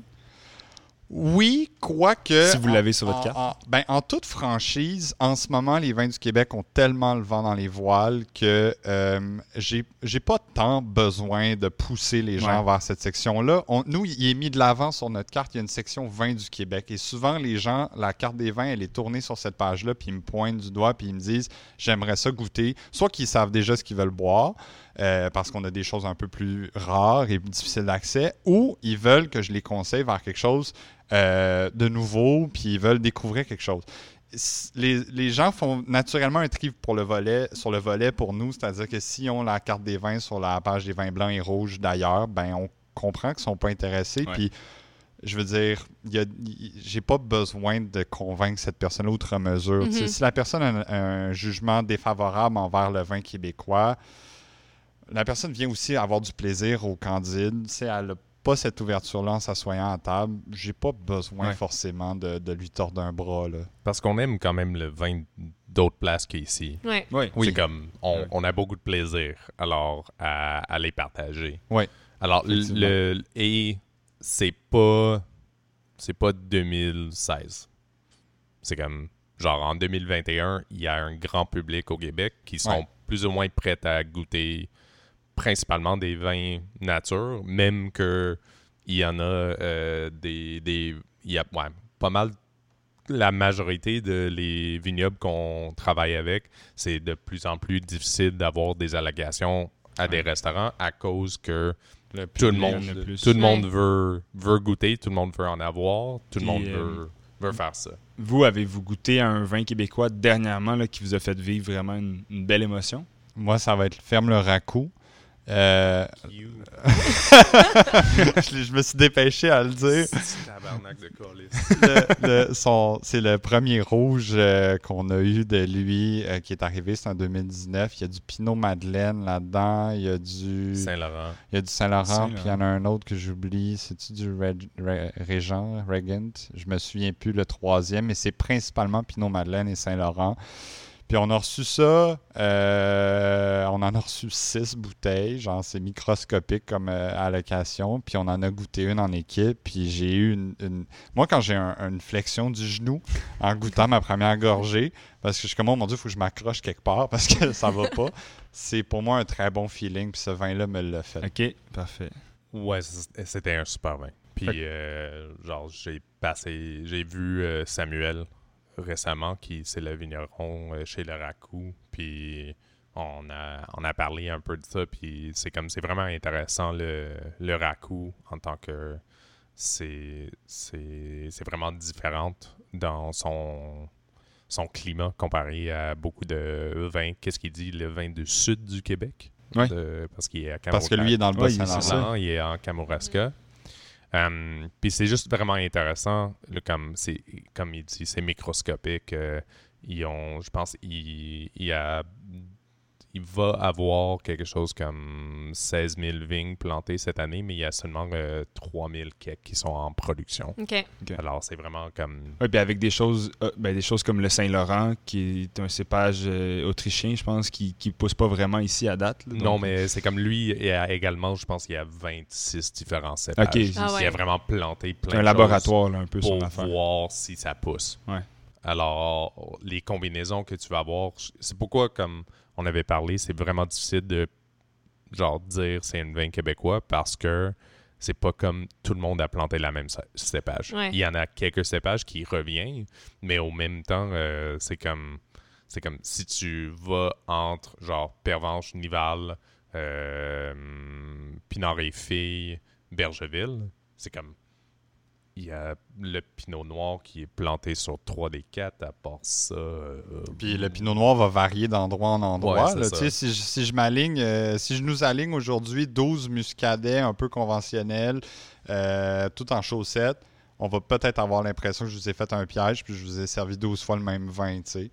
Oui, quoique. Si vous l'avez sur votre en- carte. En, ben, en toute franchise, en ce moment, les vins du Québec ont tellement le vent dans les voiles que euh, j'ai pas tant besoin de pousser les gens Ouais. vers cette section-là. On- Nous, il est mis de l'avant sur notre carte, il y a une section vins du Québec. Et souvent, les gens, la carte des vins, elle est tournée sur cette page-là, puis ils me pointent du doigt, puis ils me disent j'aimerais ça goûter. Soit qu'ils savent déjà ce qu'ils veulent boire, euh, parce qu'on a des choses un peu plus rares et difficiles d'accès, ou ils veulent que je les conseille vers quelque chose euh, de nouveau, puis ils veulent découvrir quelque chose. Les, les gens font naturellement un tri pour le volet, sur le volet pour nous, c'est-à-dire que si on la carte des vins sur la page des vins blancs et rouges d'ailleurs, ben on comprend qu'ils sont pas intéressés, Ouais. puis je veux dire, j'ai pas besoin de convaincre cette personne outre mesure. Mhm. Si la personne a un, un jugement défavorable envers le vin québécois, la personne vient aussi avoir du plaisir au Candide. Sais, elle n'a pas cette ouverture-là en s'assoyant à table. J'ai pas besoin Ouais. forcément de, de lui tordre un bras. Là. Parce qu'on aime quand même le vin d'autres places qu'ici. Ouais. Oui. Oui. C'est comme, on, Ouais. on a beaucoup de plaisir alors à, à les partager. Ouais. Alors, le, et c'est pas, c'est pas 2016. C'est comme, genre en 2021, il y a un grand public au Québec qui sont Ouais. plus ou moins prêts à goûter principalement des vins nature, même que il y en a euh, des, des, il y a ouais, pas mal la majorité de les vignobles qu'on travaille avec, c'est de plus en plus difficile d'avoir des allégations à des Ouais. restaurants à cause que Le tout le monde, en a plus. tout le monde Ouais. veut, veut goûter, tout le monde veut en avoir, tout le monde euh, veut, veut faire ça. Vous, avez-vous goûté à un vin québécois dernièrement là, qui vous a fait vivre vraiment une, une belle émotion? Moi, ça va être Ferme le Racou. Euh, je, je me suis dépêché à le dire. C'est le premier rouge euh, qu'on a eu de lui euh, qui est arrivé, c'est en 2019. Il y a du Pinot Madeleine là-dedans, il y a du, Saint-Laurent. il y a du Saint-Laurent, puis il y en a un autre que j'oublie. C'est-tu du Reg- Régent, Regent? Je me souviens plus le troisième, mais c'est principalement Pinot Madeleine et Saint-Laurent. Puis on a reçu ça, euh, on en a reçu six bouteilles, genre c'est microscopique comme euh, allocation, puis on en a goûté une en équipe, puis j'ai eu une, une- Moi quand j'ai un- une flexion du genou en goûtant ma première gorgée, parce que je suis comme, oh mon dieu, il faut que je m'accroche quelque part parce que ça va pas, c'est pour moi un très bon feeling, puis ce vin-là me l'a fait. OK, parfait. Ouais, c'était un super vin. Puis, euh, genre, j'ai passé, j'ai vu euh, Samuel récemment, qui c'est le vigneron euh, chez le Racou. Puis, on a, on a parlé un peu de ça. Puis, c'est comme, c'est vraiment intéressant le, le Racou en tant que. C'est, c'est, c'est vraiment différente dans son, son climat comparé à beaucoup de vins. Qu'est-ce qu'il dit, le vin du sud du Québec? Ouais. De- parce qu'il est à Parce que lui est dans le Ouais, il- Bas-Saint-Laurent. il est en Kamouraska. Euh, Puis c'est juste vraiment intéressant, comme, comme il dit, c'est microscopique. euh, ils ont, je pense, il, il, a, il va avoir quelque chose comme 16 000 vignes plantées cette année, mais il y a seulement euh, 3 000 quelques qui sont en production. Alors c'est vraiment comme... Ouais, puis avec des choses, euh, ben, des choses comme le Saint-Laurent, qui est un cépage euh, autrichien, je pense, qui ne pousse pas vraiment ici à date. là. Non, mais c'est comme lui, il y a également, je pense qu'il y a 26 différents cépages. Ok, Ah ouais. Il a vraiment planté plein C'est un de laboratoire, là, un peu, son pour voir si ça pousse. Ouais. Alors, les combinaisons que tu vas avoir, c'est pourquoi, comme on avait parlé, c'est vraiment difficile de genre dire c'est une vin québécois parce que c'est pas comme tout le monde a planté la même cé- cépage. Ouais. Il y en a quelques cépages qui reviennent, mais au même temps, euh, c'est comme c'est comme si tu vas entre genre Pervenche, Nival, euh, Pinard et Fille, Bergeville, c'est comme il y a le pinot noir qui est planté sur 3 des 4, à part ça. euh, Puis le pinot noir va varier d'endroit en endroit. Ouais, c'est là. ça. Tu sais, si, je, si je m'aligne, euh, si je nous aligne aujourd'hui 12 muscadets un peu conventionnels, euh, tout en chaussettes, on va peut-être avoir l'impression que je vous ai fait un piège puis je vous ai servi 12 fois le même vin. tu sais.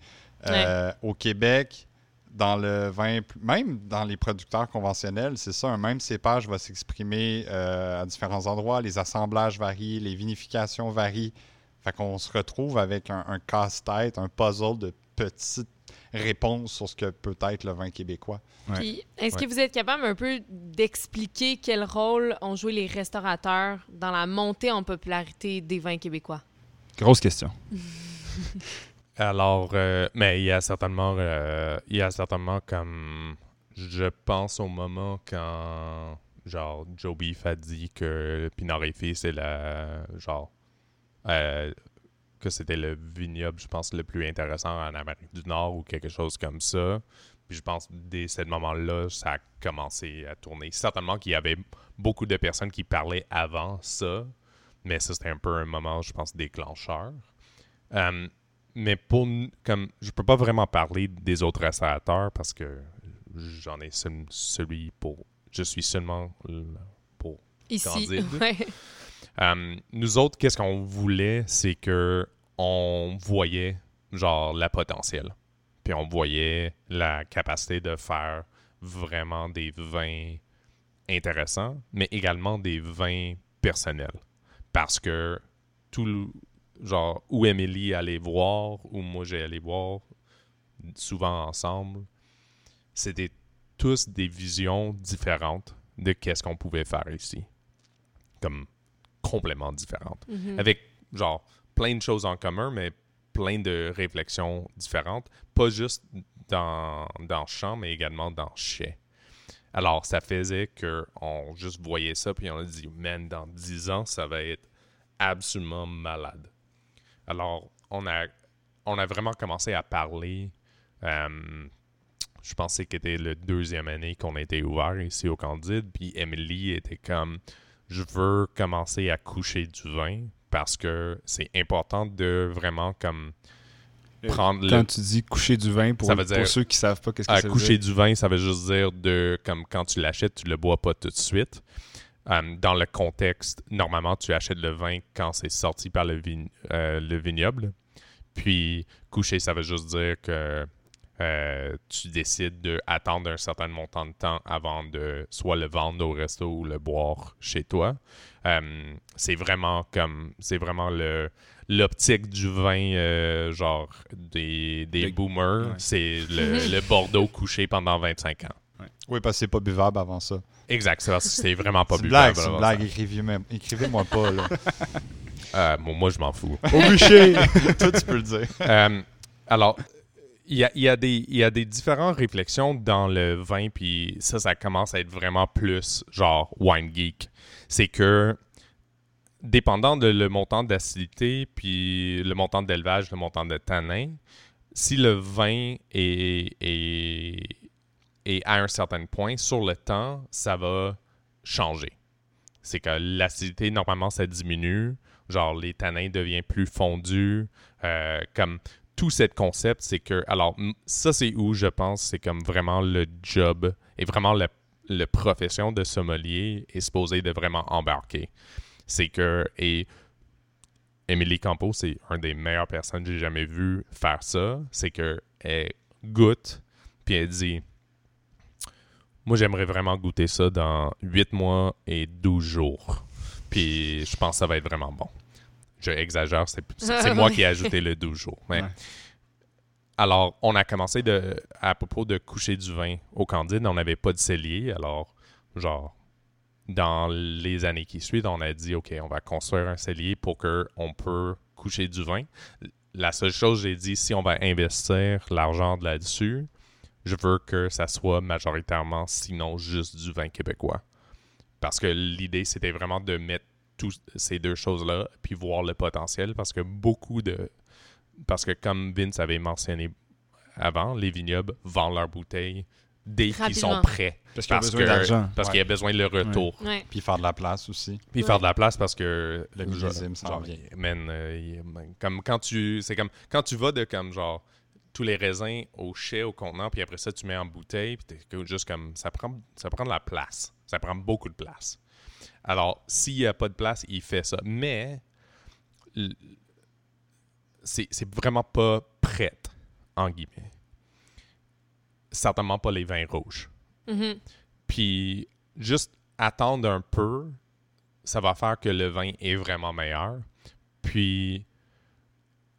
Euh, Au Québec, dans le vin, même dans les producteurs conventionnels, c'est ça, un même cépage va s'exprimer euh, à différents endroits, les assemblages varient, les vinifications varient. Fait qu'on se retrouve avec un, un casse-tête, un puzzle de petites réponses sur ce que peut être le vin québécois. Ouais. Puis, est-ce que vous êtes capable un peu d'expliquer quel rôle ont joué les restaurateurs dans la montée en popularité des vins québécois? Grosse question. Alors, euh, mais il y a certainement, euh, il y a certainement comme, je pense au moment quand, genre, Joe Beef a dit que Pinard et Fils, c'est la, genre, euh, que c'était le vignoble, je pense, le plus intéressant en Amérique du Nord ou quelque chose comme ça. Puis je pense, dès ce moment-là, ça a commencé à tourner. Certainement qu'il y avait beaucoup de personnes qui parlaient avant ça, mais ça, c'était un peu un moment, je pense, déclencheur. Mais pour comme je peux pas vraiment parler des autres restaurateurs parce que j'en ai seul- celui pour je suis seulement pour Ici. Ouais. Euh, nous autres qu'est-ce qu'on voulait c'est que on voyait genre la potentiel puis on voyait la capacité de faire vraiment des vins intéressants mais également des vins personnels parce que tout le- genre où Emily allait voir ou moi j'ai allé voir souvent ensemble. C'était tous des visions différentes de qu'est-ce qu'on pouvait faire ici. Comme complètement différentes. Mhm. avec genre plein de choses en commun mais plein de réflexions différentes. Pas juste dans dans champ mais également dans chais. Alors ça faisait que on juste voyait ça puis on a dit man dans 10 ans ça va être absolument malade alors, on a, on a vraiment commencé à parler. euh, je pensais que c'était le deuxième année qu'on était ouvert ici au Candide. Puis Emily était comme Je veux commencer à coucher du vin parce que c'est important de vraiment comme prendre Quand le tu dis coucher du vin, pour, Ça veut pour dire- ceux qui savent pas qu'est-ce que ça veut coucher dire. du vin, ça veut juste dire de comme quand tu l'achètes, tu le bois pas tout de suite. Euh, dans le contexte, normalement, tu achètes le vin quand c'est sorti par le, euh, le vignoble. Puis coucher, ça veut juste dire que euh, tu décides d'attendre un certain montant de temps avant de soit le vendre au resto ou le boire chez toi. C'est vraiment comme c'est vraiment le l'optique du vin euh, genre des, des Le- boomers. ouais. C'est le, le Bordeaux couché pendant 25 ans. Oui, parce que c'est pas buvable avant ça. Exact, c'est parce que c'est vraiment pas buvable blague, c'est une blague. Écrivez-moi écrivez-moi pas, là. Euh, bon, moi, je m'en fous. Au bûcher! Toi, tu peux le dire. Euh, alors, il y a, il y, a des- il y a des différentes réflexions dans le vin, puis ça, ça commence à être vraiment plus genre wine geek. C'est que, dépendant de le montant d'acidité, puis le montant d'élevage, le montant de tanin, si le vin est, est, est à un certain point, sur le temps, ça va changer. C'est que l'acidité, normalement, ça diminue. Genre, les tanins deviennent plus fondus. euh, comme tout ce concept, c'est que. Alors, ça, c'est où je pense, c'est comme vraiment le job et vraiment le profession de sommelier est supposé de vraiment embarquer. C'est que. Et. Émilie Campo, c'est un des meilleures personnes que j'ai jamais vu faire ça. C'est que elle goûte, puis elle dit Moi, j'aimerais vraiment goûter ça dans 8 mois et 12 jours. Puis je pense que ça va être vraiment bon. Je exagère, c'est moi qui ai ajouté le 12 jours. Mais Ouais. alors, on a commencé de, à propos de coucher du vin au Candide. On n'avait pas de cellier. Alors, genre, dans les années qui suivent, on a dit, OK, on va construire un cellier pour qu'on peut coucher du vin. La seule chose, j'ai dit, si on va investir l'argent de là-dessus, je veux que ça soit majoritairement, sinon juste du vin québécois. Parce que l'idée, c'était vraiment de mettre tous ces deux choses-là, puis voir le potentiel, parce que beaucoup de... Parce que comme Vince avait mentionné avant, les vignobles vendent leurs bouteilles dès qu'ils sont prêts. Parce qu'il y a besoin que- d'argent. Parce Ouais. qu'il y a besoin de le retour. Ouais. Puis faire de la place aussi. Puis Ouais. faire de la place parce que Le millésime s'en genre, vient. man, euh, man, comme quand tu c'est comme quand tu vas de comme genre tous les raisins au chai au contenant puis après ça tu mets en bouteille puis t'es juste comme ça prend ça prend de la place. Ça prend beaucoup de place. Alors s'il n'y a pas de place il fait ça. Mais c'est vraiment pas prête en guillemets. Certainement pas les vins rouges. Mhm. puis juste attendre un peu, ça va faire que le vin est vraiment meilleur. Puis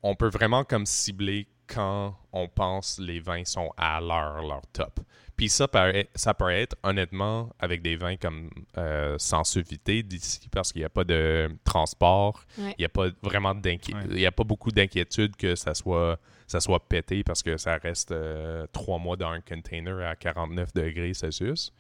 on peut vraiment comme cibler quand on pense les vins sont à leur, leur top. Puis ça, peut- ça peut être honnêtement avec des vins comme euh, sans d'ici parce qu'il n'y a pas de transport, Ouais. il n'y a pas vraiment d'inquiétude, Ouais. il y a pas beaucoup d'inquiétude que ça soit ça soit pété parce que ça reste euh, trois mois dans un container à 49 degrés Celsius.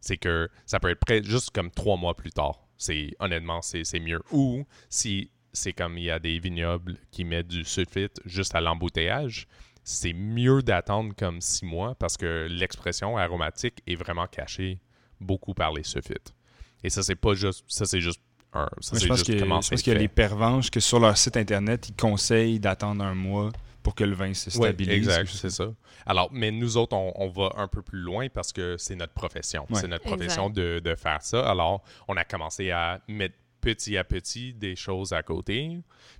C'est que ça peut être prêt juste comme trois mois plus tard. C'est honnêtement, c'est c'est mieux. Ou si c'est comme il y a des vignobles qui mettent du sulfite juste à l'embouteillage, c'est mieux d'attendre comme six mois parce que l'expression aromatique est vraiment cachée beaucoup par les sulfites. Et ça, c'est pas juste. Ça, c'est juste un. Ça, Mais c'est je pense qu'il y a fait. les pervenches que sur leur site internet, ils conseillent d'attendre un mois pour que le vin se Ouais, stabilise. exact, c'est ça. Alors, mais nous autres, on, on va un peu plus loin parce que c'est notre profession. Ouais. C'est notre profession de, de faire ça. Alors, on a commencé à mettre petit à petit des choses à côté.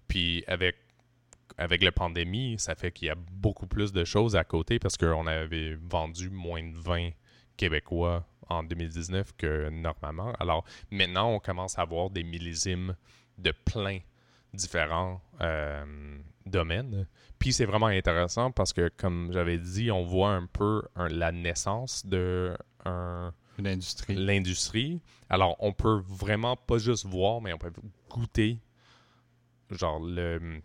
Puis avec, la pandémie, ça fait qu'il y a beaucoup plus de choses à côté parce qu'on avait vendu moins de vin québécois en 2019 que normalement. Alors maintenant, on commence à avoir des millésimes de plein différents euh, domaines. Puis c'est vraiment intéressant parce que, comme j'avais dit, on voit un peu la naissance de Une industrie. l'industrie. Alors, on peut vraiment pas juste voir, mais on peut goûter, genre, le,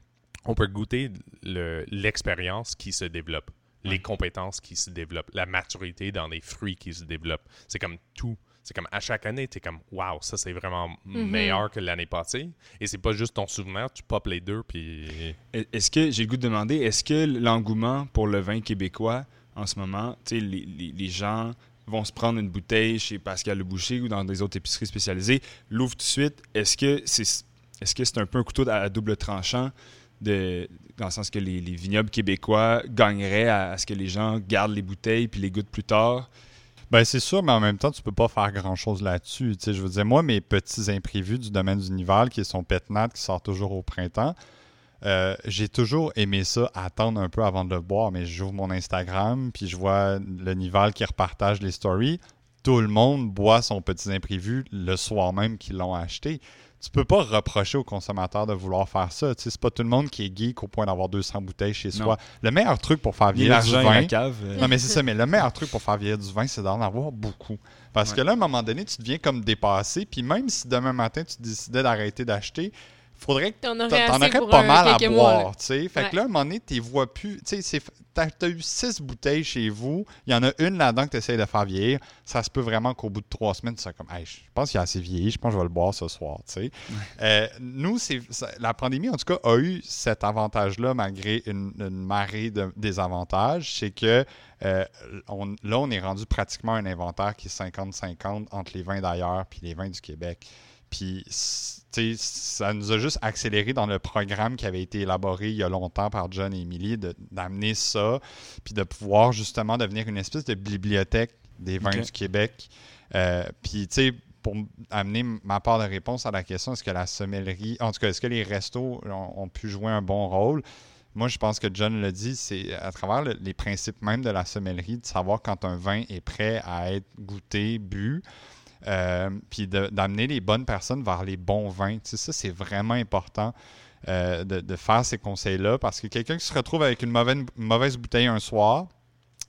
on peut goûter le- l'expérience qui se développe, les compétences qui se développent, la maturité dans les fruits qui se développent. C'est comme tout. C'est comme à chaque année, tu es comme, waouh, ça c'est vraiment Mhm. meilleur que l'année passée. Et c'est pas juste ton souvenir, tu popes les deux, puis. Est-ce que, j'ai le goût de demander, est-ce que l'engouement pour le vin québécois en ce moment, tu sais, les, les- les gens vont se prendre une bouteille chez Pascal Le Boucher ou dans des autres épiceries spécialisées, l'ouvrent tout de suite. Est-ce que c'est est-ce que c'est un peu un couteau à, double tranchant dans le sens que les, les vignobles québécois gagneraient à, ce que les gens gardent les bouteilles puis les goûtent plus tard? Ben, c'est sûr, mais en même temps, tu peux pas faire grand-chose là-dessus. Je veux dire, moi, mes petits imprévus du domaine du Nival, qui est son qui sort toujours au printemps, euh, j'ai toujours aimé ça, attendre un peu avant de le boire, mais j'ouvre mon Instagram, puis je vois le Nival qui repartage les stories. Tout le monde boit son petit imprévu le soir même qu'ils l'ont acheté. Tu peux pas reprocher aux consommateurs de vouloir faire ça. Tu sais, c'est pas tout le monde qui est geek au point d'avoir 200 bouteilles chez Non. soi. Le meilleur truc pour faire vieillir du vin, cave. euh, non, mais c'est ça. Mais le meilleur truc pour faire vieillir du vin, c'est d'en avoir beaucoup. Parce Ouais. que là, à un moment donné, tu deviens comme dépassé. Puis même si demain matin, tu décidais d'arrêter d'acheter, faudrait que T'en aurais aurais pas mal à mois, boire, tu sais. Fait Ouais. que là, à un moment donné, tu vois plus. Tu sais, t'as as eu six bouteilles chez vous. Il y en a une là-dedans que tu essaies de faire vieillir. Ça se peut vraiment qu'au bout de trois semaines, tu sois comme, hey, je pense qu'il a assez vieilli. Je pense que je vais le boire ce soir, tu sais. Euh, nous, c'est la pandémie, en tout cas, a eu cet avantage-là, malgré une, une marée de désavantages. C'est que euh, on- là, on est rendu pratiquement un inventaire qui est 50-50 entre les vins d'ailleurs puis les vins du Québec. Puis, c- tu sais, ça nous a juste accéléré dans le programme qui avait été élaboré il y a longtemps par John et Emily de- d'amener ça, puis de pouvoir justement devenir une espèce de bibliothèque des vins du Québec. Euh, puis, tu sais, pour amener ma part de réponse à la question, est-ce que la sommellerie, en tout cas, est-ce que les restos ont, ont pu jouer un bon rôle? Moi, je pense que John l'a dit, c'est à travers le- les principes même de la sommellerie, de savoir quand un vin est prêt à être goûté, bu, euh, puis d'amener les bonnes personnes vers les bons vins. Tu sais, ça, c'est vraiment important euh, de, faire ces conseils-là parce que quelqu'un qui se retrouve avec une mauvaise, bouteille un soir,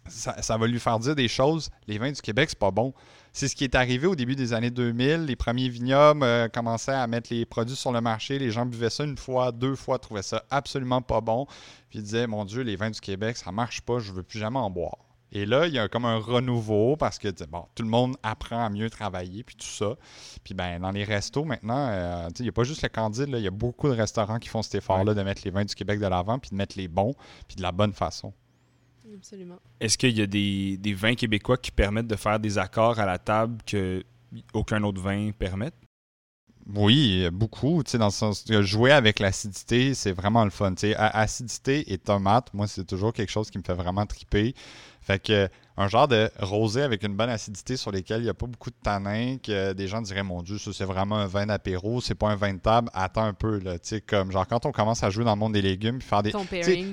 ça, ça va lui faire dire des choses. Les vins du Québec, c'est pas bon. C'est ce qui est arrivé au début des années 2000. Les premiers vignobles euh, commençaient à mettre les produits sur le marché. Les gens buvaient ça une fois, deux fois, trouvaient ça absolument pas bon. Puis ils disaient, mon Dieu, les vins du Québec, ça marche pas, je veux plus jamais en boire. Et là, il y a comme un renouveau parce que bon, tout le monde apprend à mieux travailler, puis tout ça. Puis ben, dans les restos, maintenant, euh, tu sais, il n'y a pas juste le Candide, là, il y a beaucoup de restaurants qui font cet effort-là de mettre les vins du Québec de l'avant, puis de mettre les bons, puis de la bonne façon. Absolument. Est-ce qu'il y a des, des vins québécois qui permettent de faire des accords à la table que aucun autre vin permette? Oui, beaucoup. Tu sais, dans le sens que jouer avec l'acidité, c'est vraiment le fun. Tu sais, a- acidité et tomate, moi, c'est toujours quelque chose qui me fait vraiment triper. Fait que un genre de rosé avec une bonne acidité sur lesquels il n'y a pas beaucoup de tanins, que des gens diraient Mon Dieu, ça c'est vraiment un vin d'apéro, c'est pas un vin de table. Attends un peu, là. Tu sais, comme genre quand on commence à jouer dans le monde des légumes puis faire des.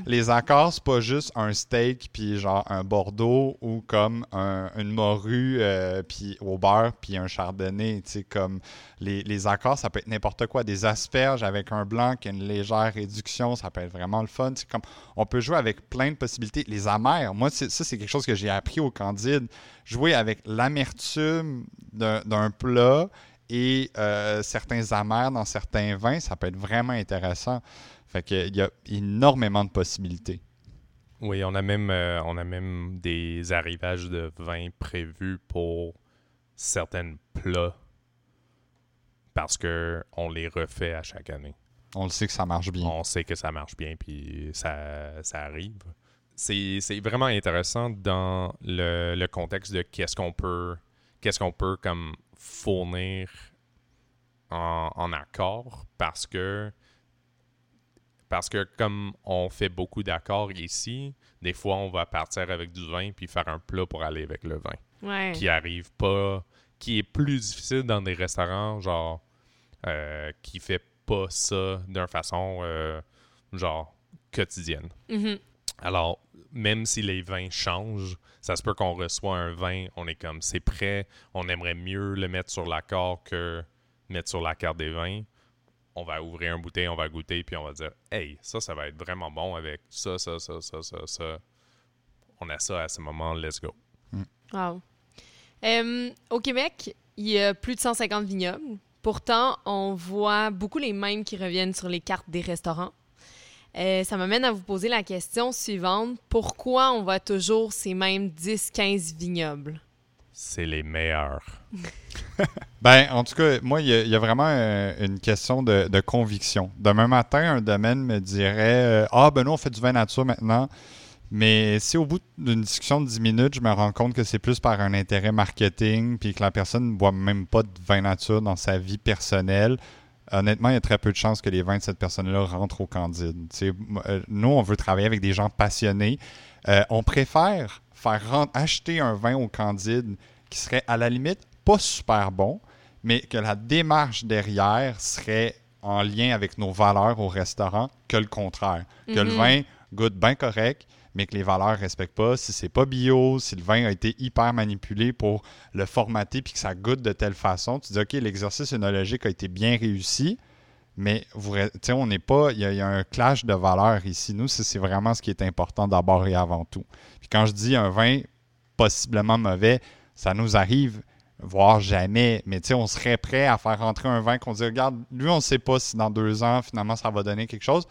Les accords, c'est pas juste un steak puis genre un bordeaux ou comme un- une morue euh, puis au beurre puis un chardonnay. Tu sais, comme les, les accords, ça peut être n'importe quoi. Des asperges avec un blanc qui a une légère réduction, ça peut être vraiment le fun. C'est comme on peut jouer avec plein de possibilités. Les amers, moi, ça, c'est quelque chose que j'ai appris au Candide. Jouer avec l'amertume d'un plat et euh, certains amers dans certains vins, ça peut être vraiment intéressant. Fait que, il y a énormément de possibilités. Oui, on a même, euh, on a même des arrivages de vin prévus pour certains plats parce que on les refait à chaque année. On le sait que ça marche bien. On sait que ça marche bien, puis ça, ça arrive. C'est vraiment intéressant dans le, le contexte de qu'est-ce qu'on peut, qu'est-ce qu'on peut comme fournir en, en accord, parce que parce que comme on fait beaucoup d'accords ici, des fois on va partir avec du vin puis faire un plat pour aller avec le vin Ouais. qui arrive pas, qui est plus difficile dans des restaurants, genre, euh, qui fait pas ça d'une façon, euh, genre, quotidienne. Mhm. Alors, même si les vins changent, ça se peut qu'on reçoit un vin, on est comme, c'est prêt, on aimerait mieux le mettre sur l'accord que mettre sur la carte des vins. On va ouvrir un bouteille, on va goûter, puis on va dire, hey, ça, ça va être vraiment bon avec ça, ça, ça, ça, ça, ça. On a ça à ce moment, let's go. Wow. Au Québec, il y a plus de 150 vignobles. Pourtant, on voit beaucoup les mêmes qui reviennent sur les cartes des restaurants. Euh, ça m'amène à vous poser la question suivante. Pourquoi on voit toujours ces mêmes 10-15 vignobles? C'est les meilleurs. Ben, en tout cas, moi, il y, a- il y a vraiment euh, une question de, de conviction. Demain matin, un domaine me dirait euh, Ah, ben nous, on fait du vin nature maintenant. Mais si au bout d'une discussion de 10 minutes, je me rends compte que c'est plus par un intérêt marketing, puis que la personne ne boit même pas de vin nature dans sa vie personnelle, honnêtement, il y a très peu de chances que les vins de cette personne-là rentrent au Candide. Euh, nous, on veut travailler avec des gens passionnés. Euh, on préfère faire acheter un vin au Candide qui serait à la limite pas super bon, mais que la démarche derrière serait en lien avec nos valeurs au restaurant que le contraire. Que le Mhm. vin goûte bien correct, mais que les valeurs ne respectent pas. Si c'est pas bio, si le vin a été hyper manipulé pour le formater puis que ça goûte de telle façon, tu dis OK, l'exercice œnologique a été bien réussi, mais on n'est pas. Il y, a- un clash de valeurs ici. Nous, c'est vraiment ce qui est important d'abord et avant tout. Puis quand je dis un vin possiblement mauvais, ça nous arrive, voire jamais. Mais tu sais, on serait prêt à faire rentrer un vin qu'on dit, regarde, lui, on ne sait pas si dans deux ans, finalement, ça va donner quelque chose.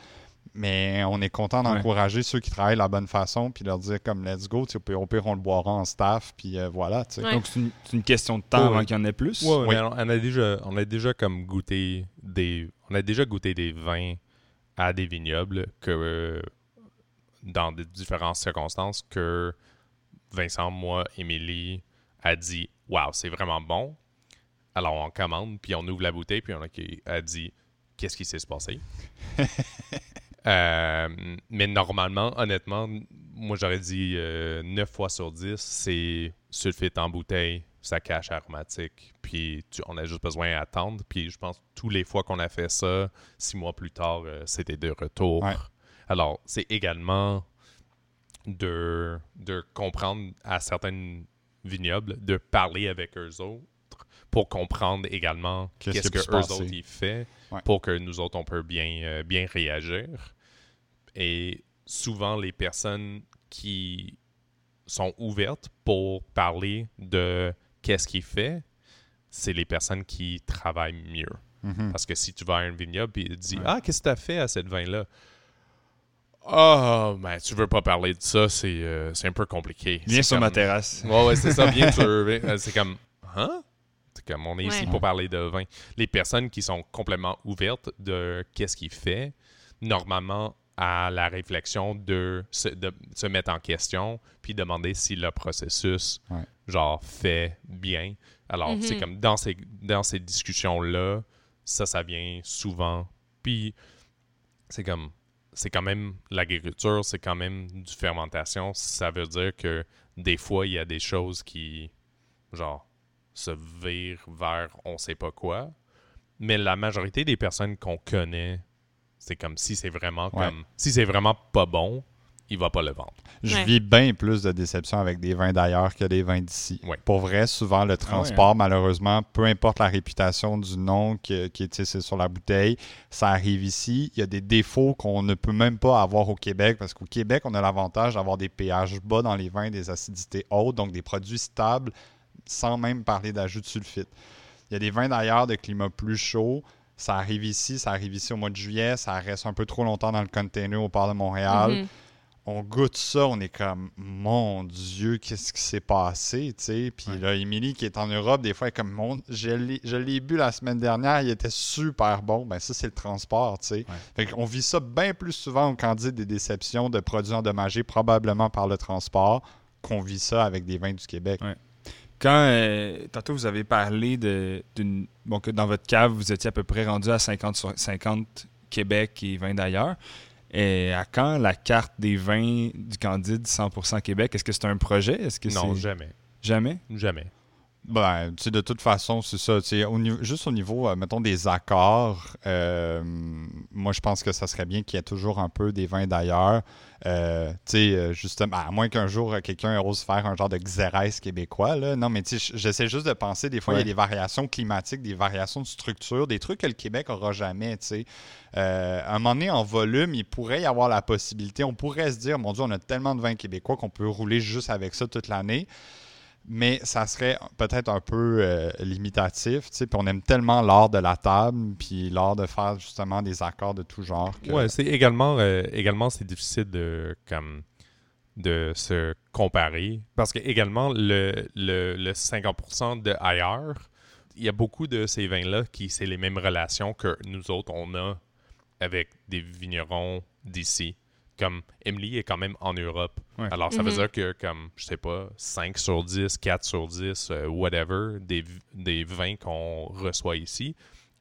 Mais on est content d'encourager ceux qui travaillent de la bonne façon, puis leur dire comme let's go, tu au pire, on le boira en staff, puis euh, voilà. Ouais. Donc, c'est une, question de temps avant qu'il y en ait plus? Ouais, Oui. mais on, on a déjà, on a déjà comme goûté des, on a déjà goûté des vins à des vignobles que euh, dans des différentes circonstances que Vincent, moi, Émilie a dit, waouh, c'est vraiment bon. Alors on commande, puis on ouvre la bouteille, puis on a, a dit, qu'est-ce qui s'est se passé? Euh, mais normalement, honnêtement, moi j'aurais dit euh, 9 fois sur 10, c'est sulfite en bouteille, ça cache aromatique, puis tu- on a juste besoin d'attendre. Puis je pense que tous les fois qu'on a fait ça, six mois plus tard, euh, c'était de retour. Ouais. Alors, c'est également de, de comprendre à certains vignobles, de parler avec eux autres pour comprendre également Qu'est-ce que eux passer. autres ils font Ouais. pour que nous autres on peut bien, euh, bien réagir. Et souvent les personnes qui sont ouvertes pour parler de qu'est-ce qu'il fait, c'est les personnes qui travaillent mieux. Mhm. Parce que si tu vas à un vignoble et tu dis Ouais. Ah, qu'est-ce que tu as fait à cette vin-là Ah, ben, tu veux pas parler de ça, c'est euh, c'est un peu compliqué. Viens sur comme- ma terrasse. Ouais, ouais, c'est ça, bien sûr. C'est comme Hein? C'est comme on est ici pour parler de vin. Les personnes qui sont complètement ouvertes de qu'est-ce qu'il fait, normalement, à la réflexion de se, de se mettre en question, puis demander si le processus, Ouais. genre, fait bien. Alors, Mhm. c'est comme dans ces, dans ces discussions-là, ça, ça vient souvent. Puis, c'est comme, c'est quand même l'agriculture, c'est quand même du fermentation. Ça veut dire que des fois, il y a des choses qui, genre, se virent vers on sait pas quoi. Mais la majorité des personnes qu'on connaît, c'est comme si c'est vraiment Ouais. comme si c'est vraiment pas bon, il va pas le vendre. Je Ouais. vis bien plus de déception avec des vins d'ailleurs que des vins d'ici. Ouais. Pour vrai, souvent, le transport, malheureusement, peu importe la réputation du nom qui, qui est tissé sur la bouteille, ça arrive ici. Il y a des défauts qu'on ne peut même pas avoir au Québec parce qu'au Québec, on a l'avantage d'avoir des pH bas dans les vins, des acidités hautes, donc des produits stables sans même parler d'ajout de sulfite. Il y a des vins d'ailleurs de climat plus chaud. Ça arrive ici, ça arrive ici au mois de juillet, ça reste un peu trop longtemps dans le container au port de Montréal Mhm. on goûte ça, on est comme mon Dieu, qu'est-ce qui s'est passé, tu sais? Puis Ouais. là, Émilie qui est en Europe, des fois, elle est comme mon, je l'ai bu la semaine dernière, il était super bon. Ben ça, c'est le transport, tu sais. Ouais. Fait qu'on vit ça bien plus souvent au Candide des déceptions de produits endommagés, probablement par le transport, qu'on vit ça avec des vins du Québec. Ouais. Quand, euh, tantôt, vous avez parlé de, d'une, bon, que dans votre cave, vous étiez à peu près rendu à 50 sur 50 Québec et 20 d'ailleurs. Et à quand la carte des vins du Candide 100% Québec? Est-ce que c'est un projet? Est-ce que non, jamais. Jamais? Jamais. Ben, tu sais, de toute façon, c'est ça. tu sais, Au niveau, juste au niveau, euh, mettons, des accords, euh, moi, je pense que ça serait bien qu'il y ait toujours un peu des vins d'ailleurs. Euh, tu sais, euh, justement, à moins qu'un jour, euh, quelqu'un ose faire un genre de xérès québécois, là. Non, mais tu sais, j'essaie juste de penser, des fois, il y a des variations climatiques, des variations de structure, des trucs que le Québec aura jamais, tu sais. Euh, à un moment donné, en volume, il pourrait y avoir la possibilité, on pourrait se dire, mon Dieu, on a tellement de vins québécois qu'on peut rouler juste avec ça toute l'année mais ça serait peut-être un peu euh, limitatif, tu sais, puis on aime tellement l'art de la table, puis l'art de faire justement des accords de tout genre. que- Ouais, c'est également, euh, également c'est difficile de, comme, de se comparer parce que également le, le, le 50% de ailleurs, il y a beaucoup de ces vins-là qui c'est les mêmes relations que nous autres on a avec des vignerons d'ici. Comme Emily est quand même en Europe. Ouais. Alors ça veut Mhm. dire que comme, je sais pas, 5 sur 10, 4 sur 10, euh, whatever, des, des vins qu'on reçoit ici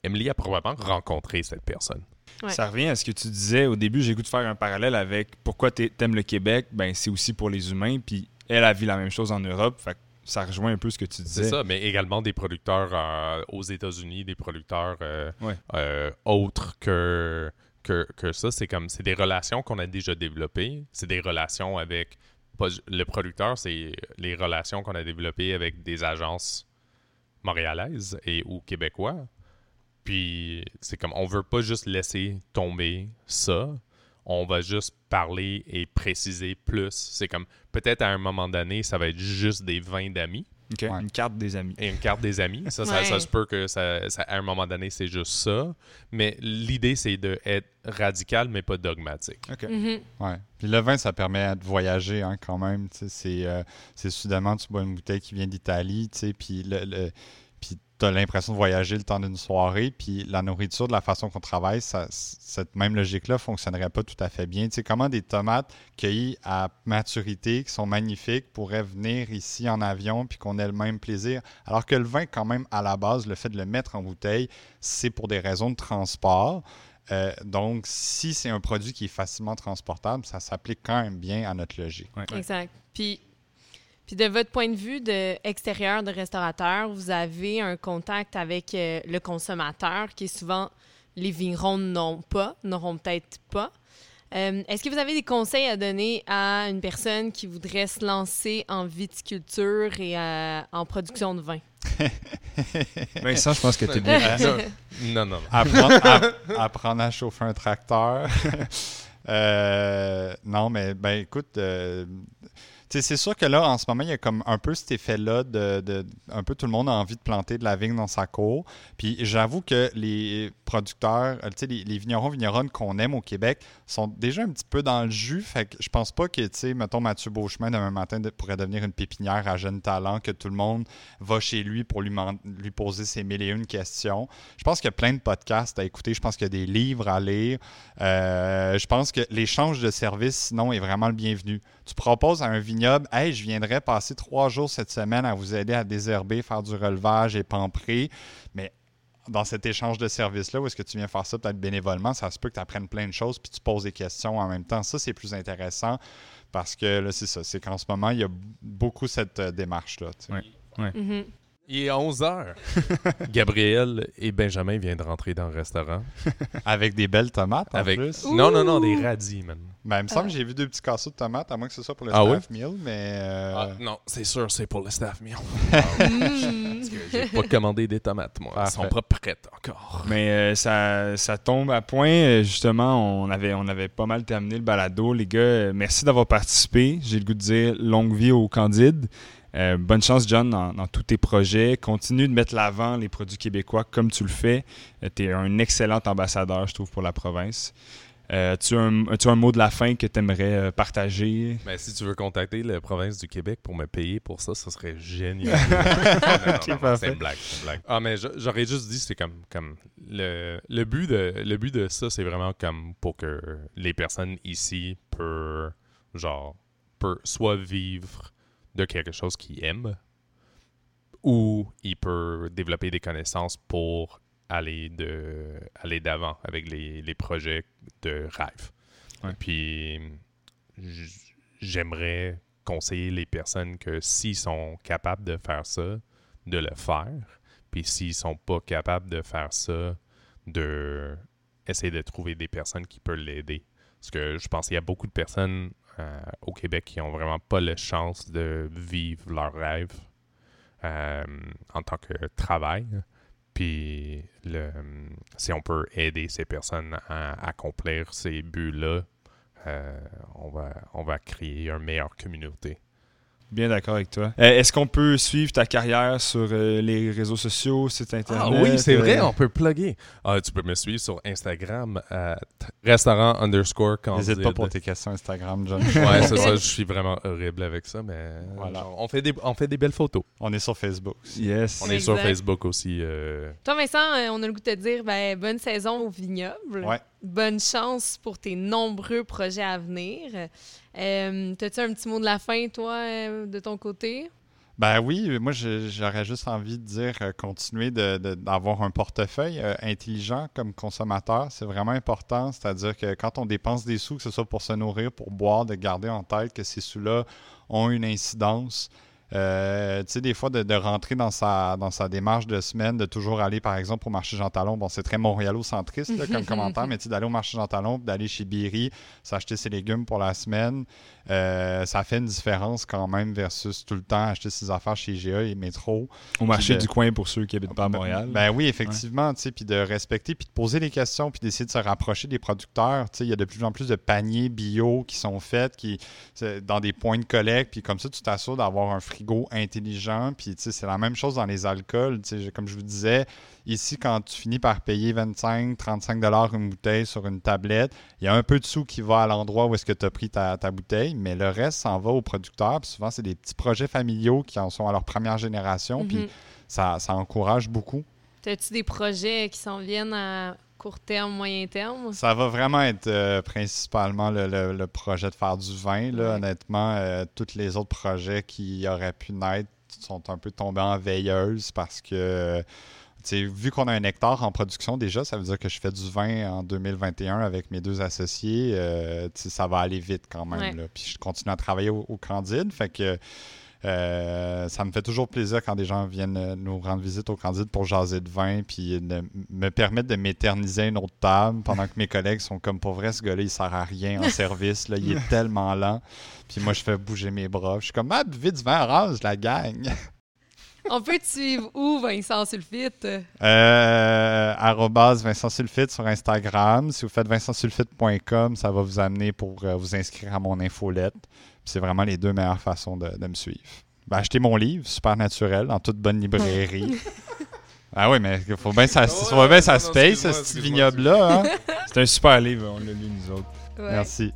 Emily a probablement rencontré cette personne. Ouais. Ça revient à ce que tu disais au début. J'ai goût de faire un parallèle avec pourquoi t'aimes le Québec. Ben, c'est aussi pour les humains. Puis elle a vu la même chose en Europe. Fait que ça rejoint un peu ce que tu disais. C'est ça, mais également des producteurs euh, aux États-Unis, des producteurs euh, Ouais. euh, autres que, que, ça. C'est comme c'est des relations qu'on a déjà développées. C'est des relations avec le producteur, c'est les relations qu'on a développées avec des agences montréalaises et ou québécois. Puis c'est comme on veut pas juste laisser tomber ça. On va juste parler et préciser plus. C'est comme peut-être à un moment donné, ça va être juste des vins d'amis Ouais. Une carte des amis. et une carte des amis. Ça, ça, Ouais. ça se peut que ça, ça- à un moment donné, c'est juste ça. Mais l'idée, c'est d'être radical, mais pas dogmatique. OK. Mhm. Ouais. Puis le vin, ça permet de voyager hein, quand même. C'est euh, c'est soudainement, tu bois une bouteille qui vient d'Italie, tu sais, puis le, tu as l'impression de voyager le temps d'une soirée. Puis la nourriture, de la façon qu'on travaille, ça, cette même logique-là fonctionnerait pas tout à fait bien. Tu sais, comment des tomates cueillies à maturité, qui sont magnifiques, pourraient venir ici en avion puis qu'on ait le même plaisir? Alors que le vin, quand même, à la base, le fait de le mettre en bouteille, c'est pour des raisons de transport. Euh, donc, si c'est un produit qui est facilement transportable, ça s'applique quand même bien à notre logique. Ouais. Exact. Puis, puis de votre point de vue de extérieur de restaurateur, vous avez un contact avec euh, le consommateur qui souvent les vignerons n'ont pas, n'auront peut-être pas. Euh, Est-ce que vous avez des conseils à donner à une personne qui voudrait se lancer en viticulture et euh, en production de vin? Vincent, je pense que t'es bien. non, non, non. Apprendre, app- apprendre à chauffer un tracteur. Euh, non, mais ben écoute, euh, tu c'est sûr que là, en ce moment, il y a comme un peu cet effet-là de, Un peu tout le monde a envie de planter de la vigne dans sa cour. Puis j'avoue que les producteurs, euh, tu les, les vignerons, vigneronnes qu'on aime au Québec sont déjà un petit peu dans le jus. Fait que je pense pas que, tu sais, mettons, Mathieu Beauchemin, demain matin, pourrait devenir une pépinière à jeunes talents, que tout le monde va chez lui pour lui, poser ses mille et une questions. Je pense qu'il y a plein de podcasts à écouter. Je pense qu'il y a des livres à lire. Euh, je pense que l'échange de services, sinon, est vraiment le bienvenu. Tu proposes à un vignoble, hey, je viendrais passer trois jours cette semaine à vous aider à désherber, faire du relevage et pamprer. Mais dans cet échange de services-là, où est-ce que tu viens faire ça peut-être bénévolement, ça se peut que tu apprennes plein de choses puis tu poses des questions en même temps. Ça, c'est plus intéressant parce que là, c'est ça. C'est qu'en ce moment, il y a beaucoup cette euh, démarche-là. tu sais. Ouais. Mhm. Il est 11 heures. Gabriel et Benjamin viennent de rentrer dans le restaurant. Avec des belles tomates en Avec... plus. Non, non, non, des radis, man. Ben, il me semble Ah. que j'ai vu deux petits casseaux de tomates, à moins que ce soit pour le Ah staff meal, mais... euh, Ah, non, c'est sûr, c'est pour le staff meal. Parce que j'ai pas commandé des tomates, moi. Elles sont Parfait. pas prêtes encore. Mais euh, ça, ça tombe à point. Euh, Justement, on avait, on avait pas mal terminé le balado. Les gars, euh, merci d'avoir participé. J'ai le goût de dire longue vie au Candide. Euh, bonne chance, John, dans, dans tous tes projets. Continue de mettre l'avant les produits québécois comme tu le fais. tu es un excellent ambassadeur, je trouve, pour la province. Euh, tu as un, mot de la fin que tu aimerais partager? Mais si tu veux contacter la province du Québec pour me payer pour ça, ça serait génial. C'est une blague, c'est une blague. Ah, mais j'aurais juste dit, c'est comme, comme le, le, but de, le but de ça, c'est vraiment comme pour que les personnes ici peuvent, genre, peuvent soit vivre de quelque chose qu'ils aiment ou ils peuvent développer des connaissances pour aller de aller d'avant avec les, les projets de rêve. Ouais. Puis j'aimerais conseiller les personnes que s'ils sont capables de faire ça, de le faire. Puis s'ils sont pas capables de faire ça, de essayer de trouver des personnes qui peuvent l'aider. Parce que je pense qu'il y a beaucoup de personnes euh, au Québec qui ont vraiment pas la chance de vivre leur rêve euh, en tant que travail. Puis si on peut aider ces personnes à accomplir ces buts-là, euh, on, va, on va créer une meilleure communauté. Bien d'accord avec toi. Euh, Est-ce qu'on peut suivre ta carrière sur euh, les réseaux sociaux, site internet? Ah oui, c'est vrai, euh, on peut plugger. Ah, tu peux me suivre sur Instagram à restaurant underscore candide. N'hésite pas pour tes questions Instagram, John. Ouais, c'est ça, je suis vraiment horrible avec ça, mais Voilà. genre, on, fait des, on fait des belles photos. On est sur Facebook. Yes. On est sur. Facebook aussi. euh, Toi, Vincent, on a le goût de te dire ben, bonne saison au vignoble. Ouais. Bonne chance pour tes nombreux projets à venir. T'as-tu un petit mot de la fin, toi, euh, de ton côté? Ben oui, moi j'aurais juste envie de dire euh, continuer d'avoir un portefeuille euh, intelligent comme consommateur. C'est vraiment important. C'est-à-dire que quand on dépense des sous, que ce soit pour se nourrir, pour boire, de garder en tête que ces sous-là ont une incidence. Euh, tu sais, des fois, de, de rentrer dans sa, dans sa démarche de semaine, de toujours aller, par exemple, au marché Jean Talon. Bon, c'est très montréalocentriste là, comme commentaire, mais tu sais, d'aller au marché Jean Talon, puis d'aller chez Berry, s'acheter ses légumes pour la semaine, euh, ça fait une différence quand même versus tout le temps acheter ses affaires chez GA et Métro. Au marché de- du coin pour ceux qui habitent pas à Montréal. Ben oui, effectivement, tu sais, puis de respecter, puis de poser des questions, puis d'essayer de se rapprocher des producteurs. Tu sais, il y a de plus en plus de paniers bio qui sont faits, qui dans des points de collecte, puis comme ça, tu t'assures d'avoir un frigo intelligent. Puis tu sais, c'est la même chose dans les alcools. Comme je vous disais, ici, quand tu finis par payer 25, 35 dollars une bouteille sur une tablette, il y a un peu de sous qui va à l'endroit où est-ce que tu as pris ta, ta bouteille, mais le reste s'en va aux producteurs. Puis souvent, c'est des petits projets familiaux qui en sont à leur première génération, puis Mhm. ça, ça encourage beaucoup. T'as-tu des projets qui s'en viennent à court terme, moyen terme? Ça va vraiment être euh, principalement le, le- le projet de faire du vin. Là. Ouais. Honnêtement, euh, tous les autres projets qui auraient pu naître sont un peu tombés en veilleuse parce que, euh, tu sais, vu qu'on a un hectare en production déjà, ça veut dire que je fais du vin en 2021 avec mes deux associés. euh, tu sais, ça va aller vite quand même. Ouais. là. Puis je continue à travailler au, au Candide. Fait que. Euh, ça me fait toujours plaisir quand des gens viennent euh, nous rendre visite au Candide pour jaser de vin puis de me permettre de m'éterniser à une autre table pendant que mes collègues sont comme pour vrai ce gars-là il sert à rien en service là, il est tellement lent. Puis moi je fais bouger mes bras. Je suis comme ah buvez du vin orange la gang! On peut te suivre où, Vincent Sulfite? euh, Vincent Sulfite sur Instagram. Si vous faites vincentsulfite.com ça va vous amener pour euh, vous inscrire à mon infolette c'est vraiment les deux meilleures façons de, de me suivre ben, achetez mon livre super naturel en toute bonne librairie ah oui mais il faut bien ça, faut bien ça se paye ce petit vignoble là hein? C'est un super livre, on l'a lu nous autres. Ouais. merci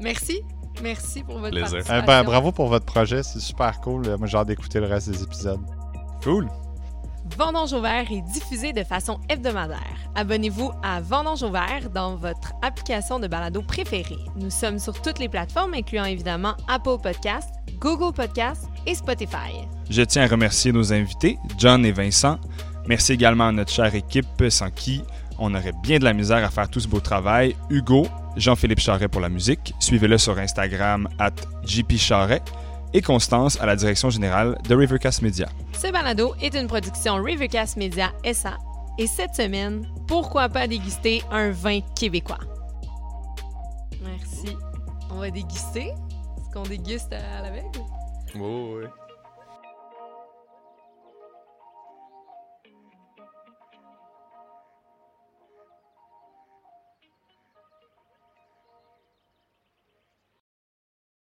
Merci. Merci pour votre Plaisir. Participation. ben, bravo pour votre projet, c'est super cool. Moi, j'ai hâte d'écouter le reste des épisodes. Cool. Vendange au vert est diffusé de façon hebdomadaire. Abonnez-vous à Vendange au vert dans votre application de balado préférée. Nous sommes sur toutes les plateformes, incluant évidemment Apple Podcasts, Google Podcasts et Spotify. Je tiens à remercier nos invités, John et Vincent. Merci également à notre chère équipe sans qui on aurait bien de la misère à faire tout ce beau travail. Hugo, Jean-Philippe Charret pour la musique. Suivez-le sur Instagram at jpcharret. Et Constance à la direction générale de Rivercast Media. Ce balado est une production Rivercast Media SA. Et cette semaine, pourquoi pas déguster un vin québécois? Merci. On va déguster. Est-ce qu'on déguste à l'aveugle? Oui, oui.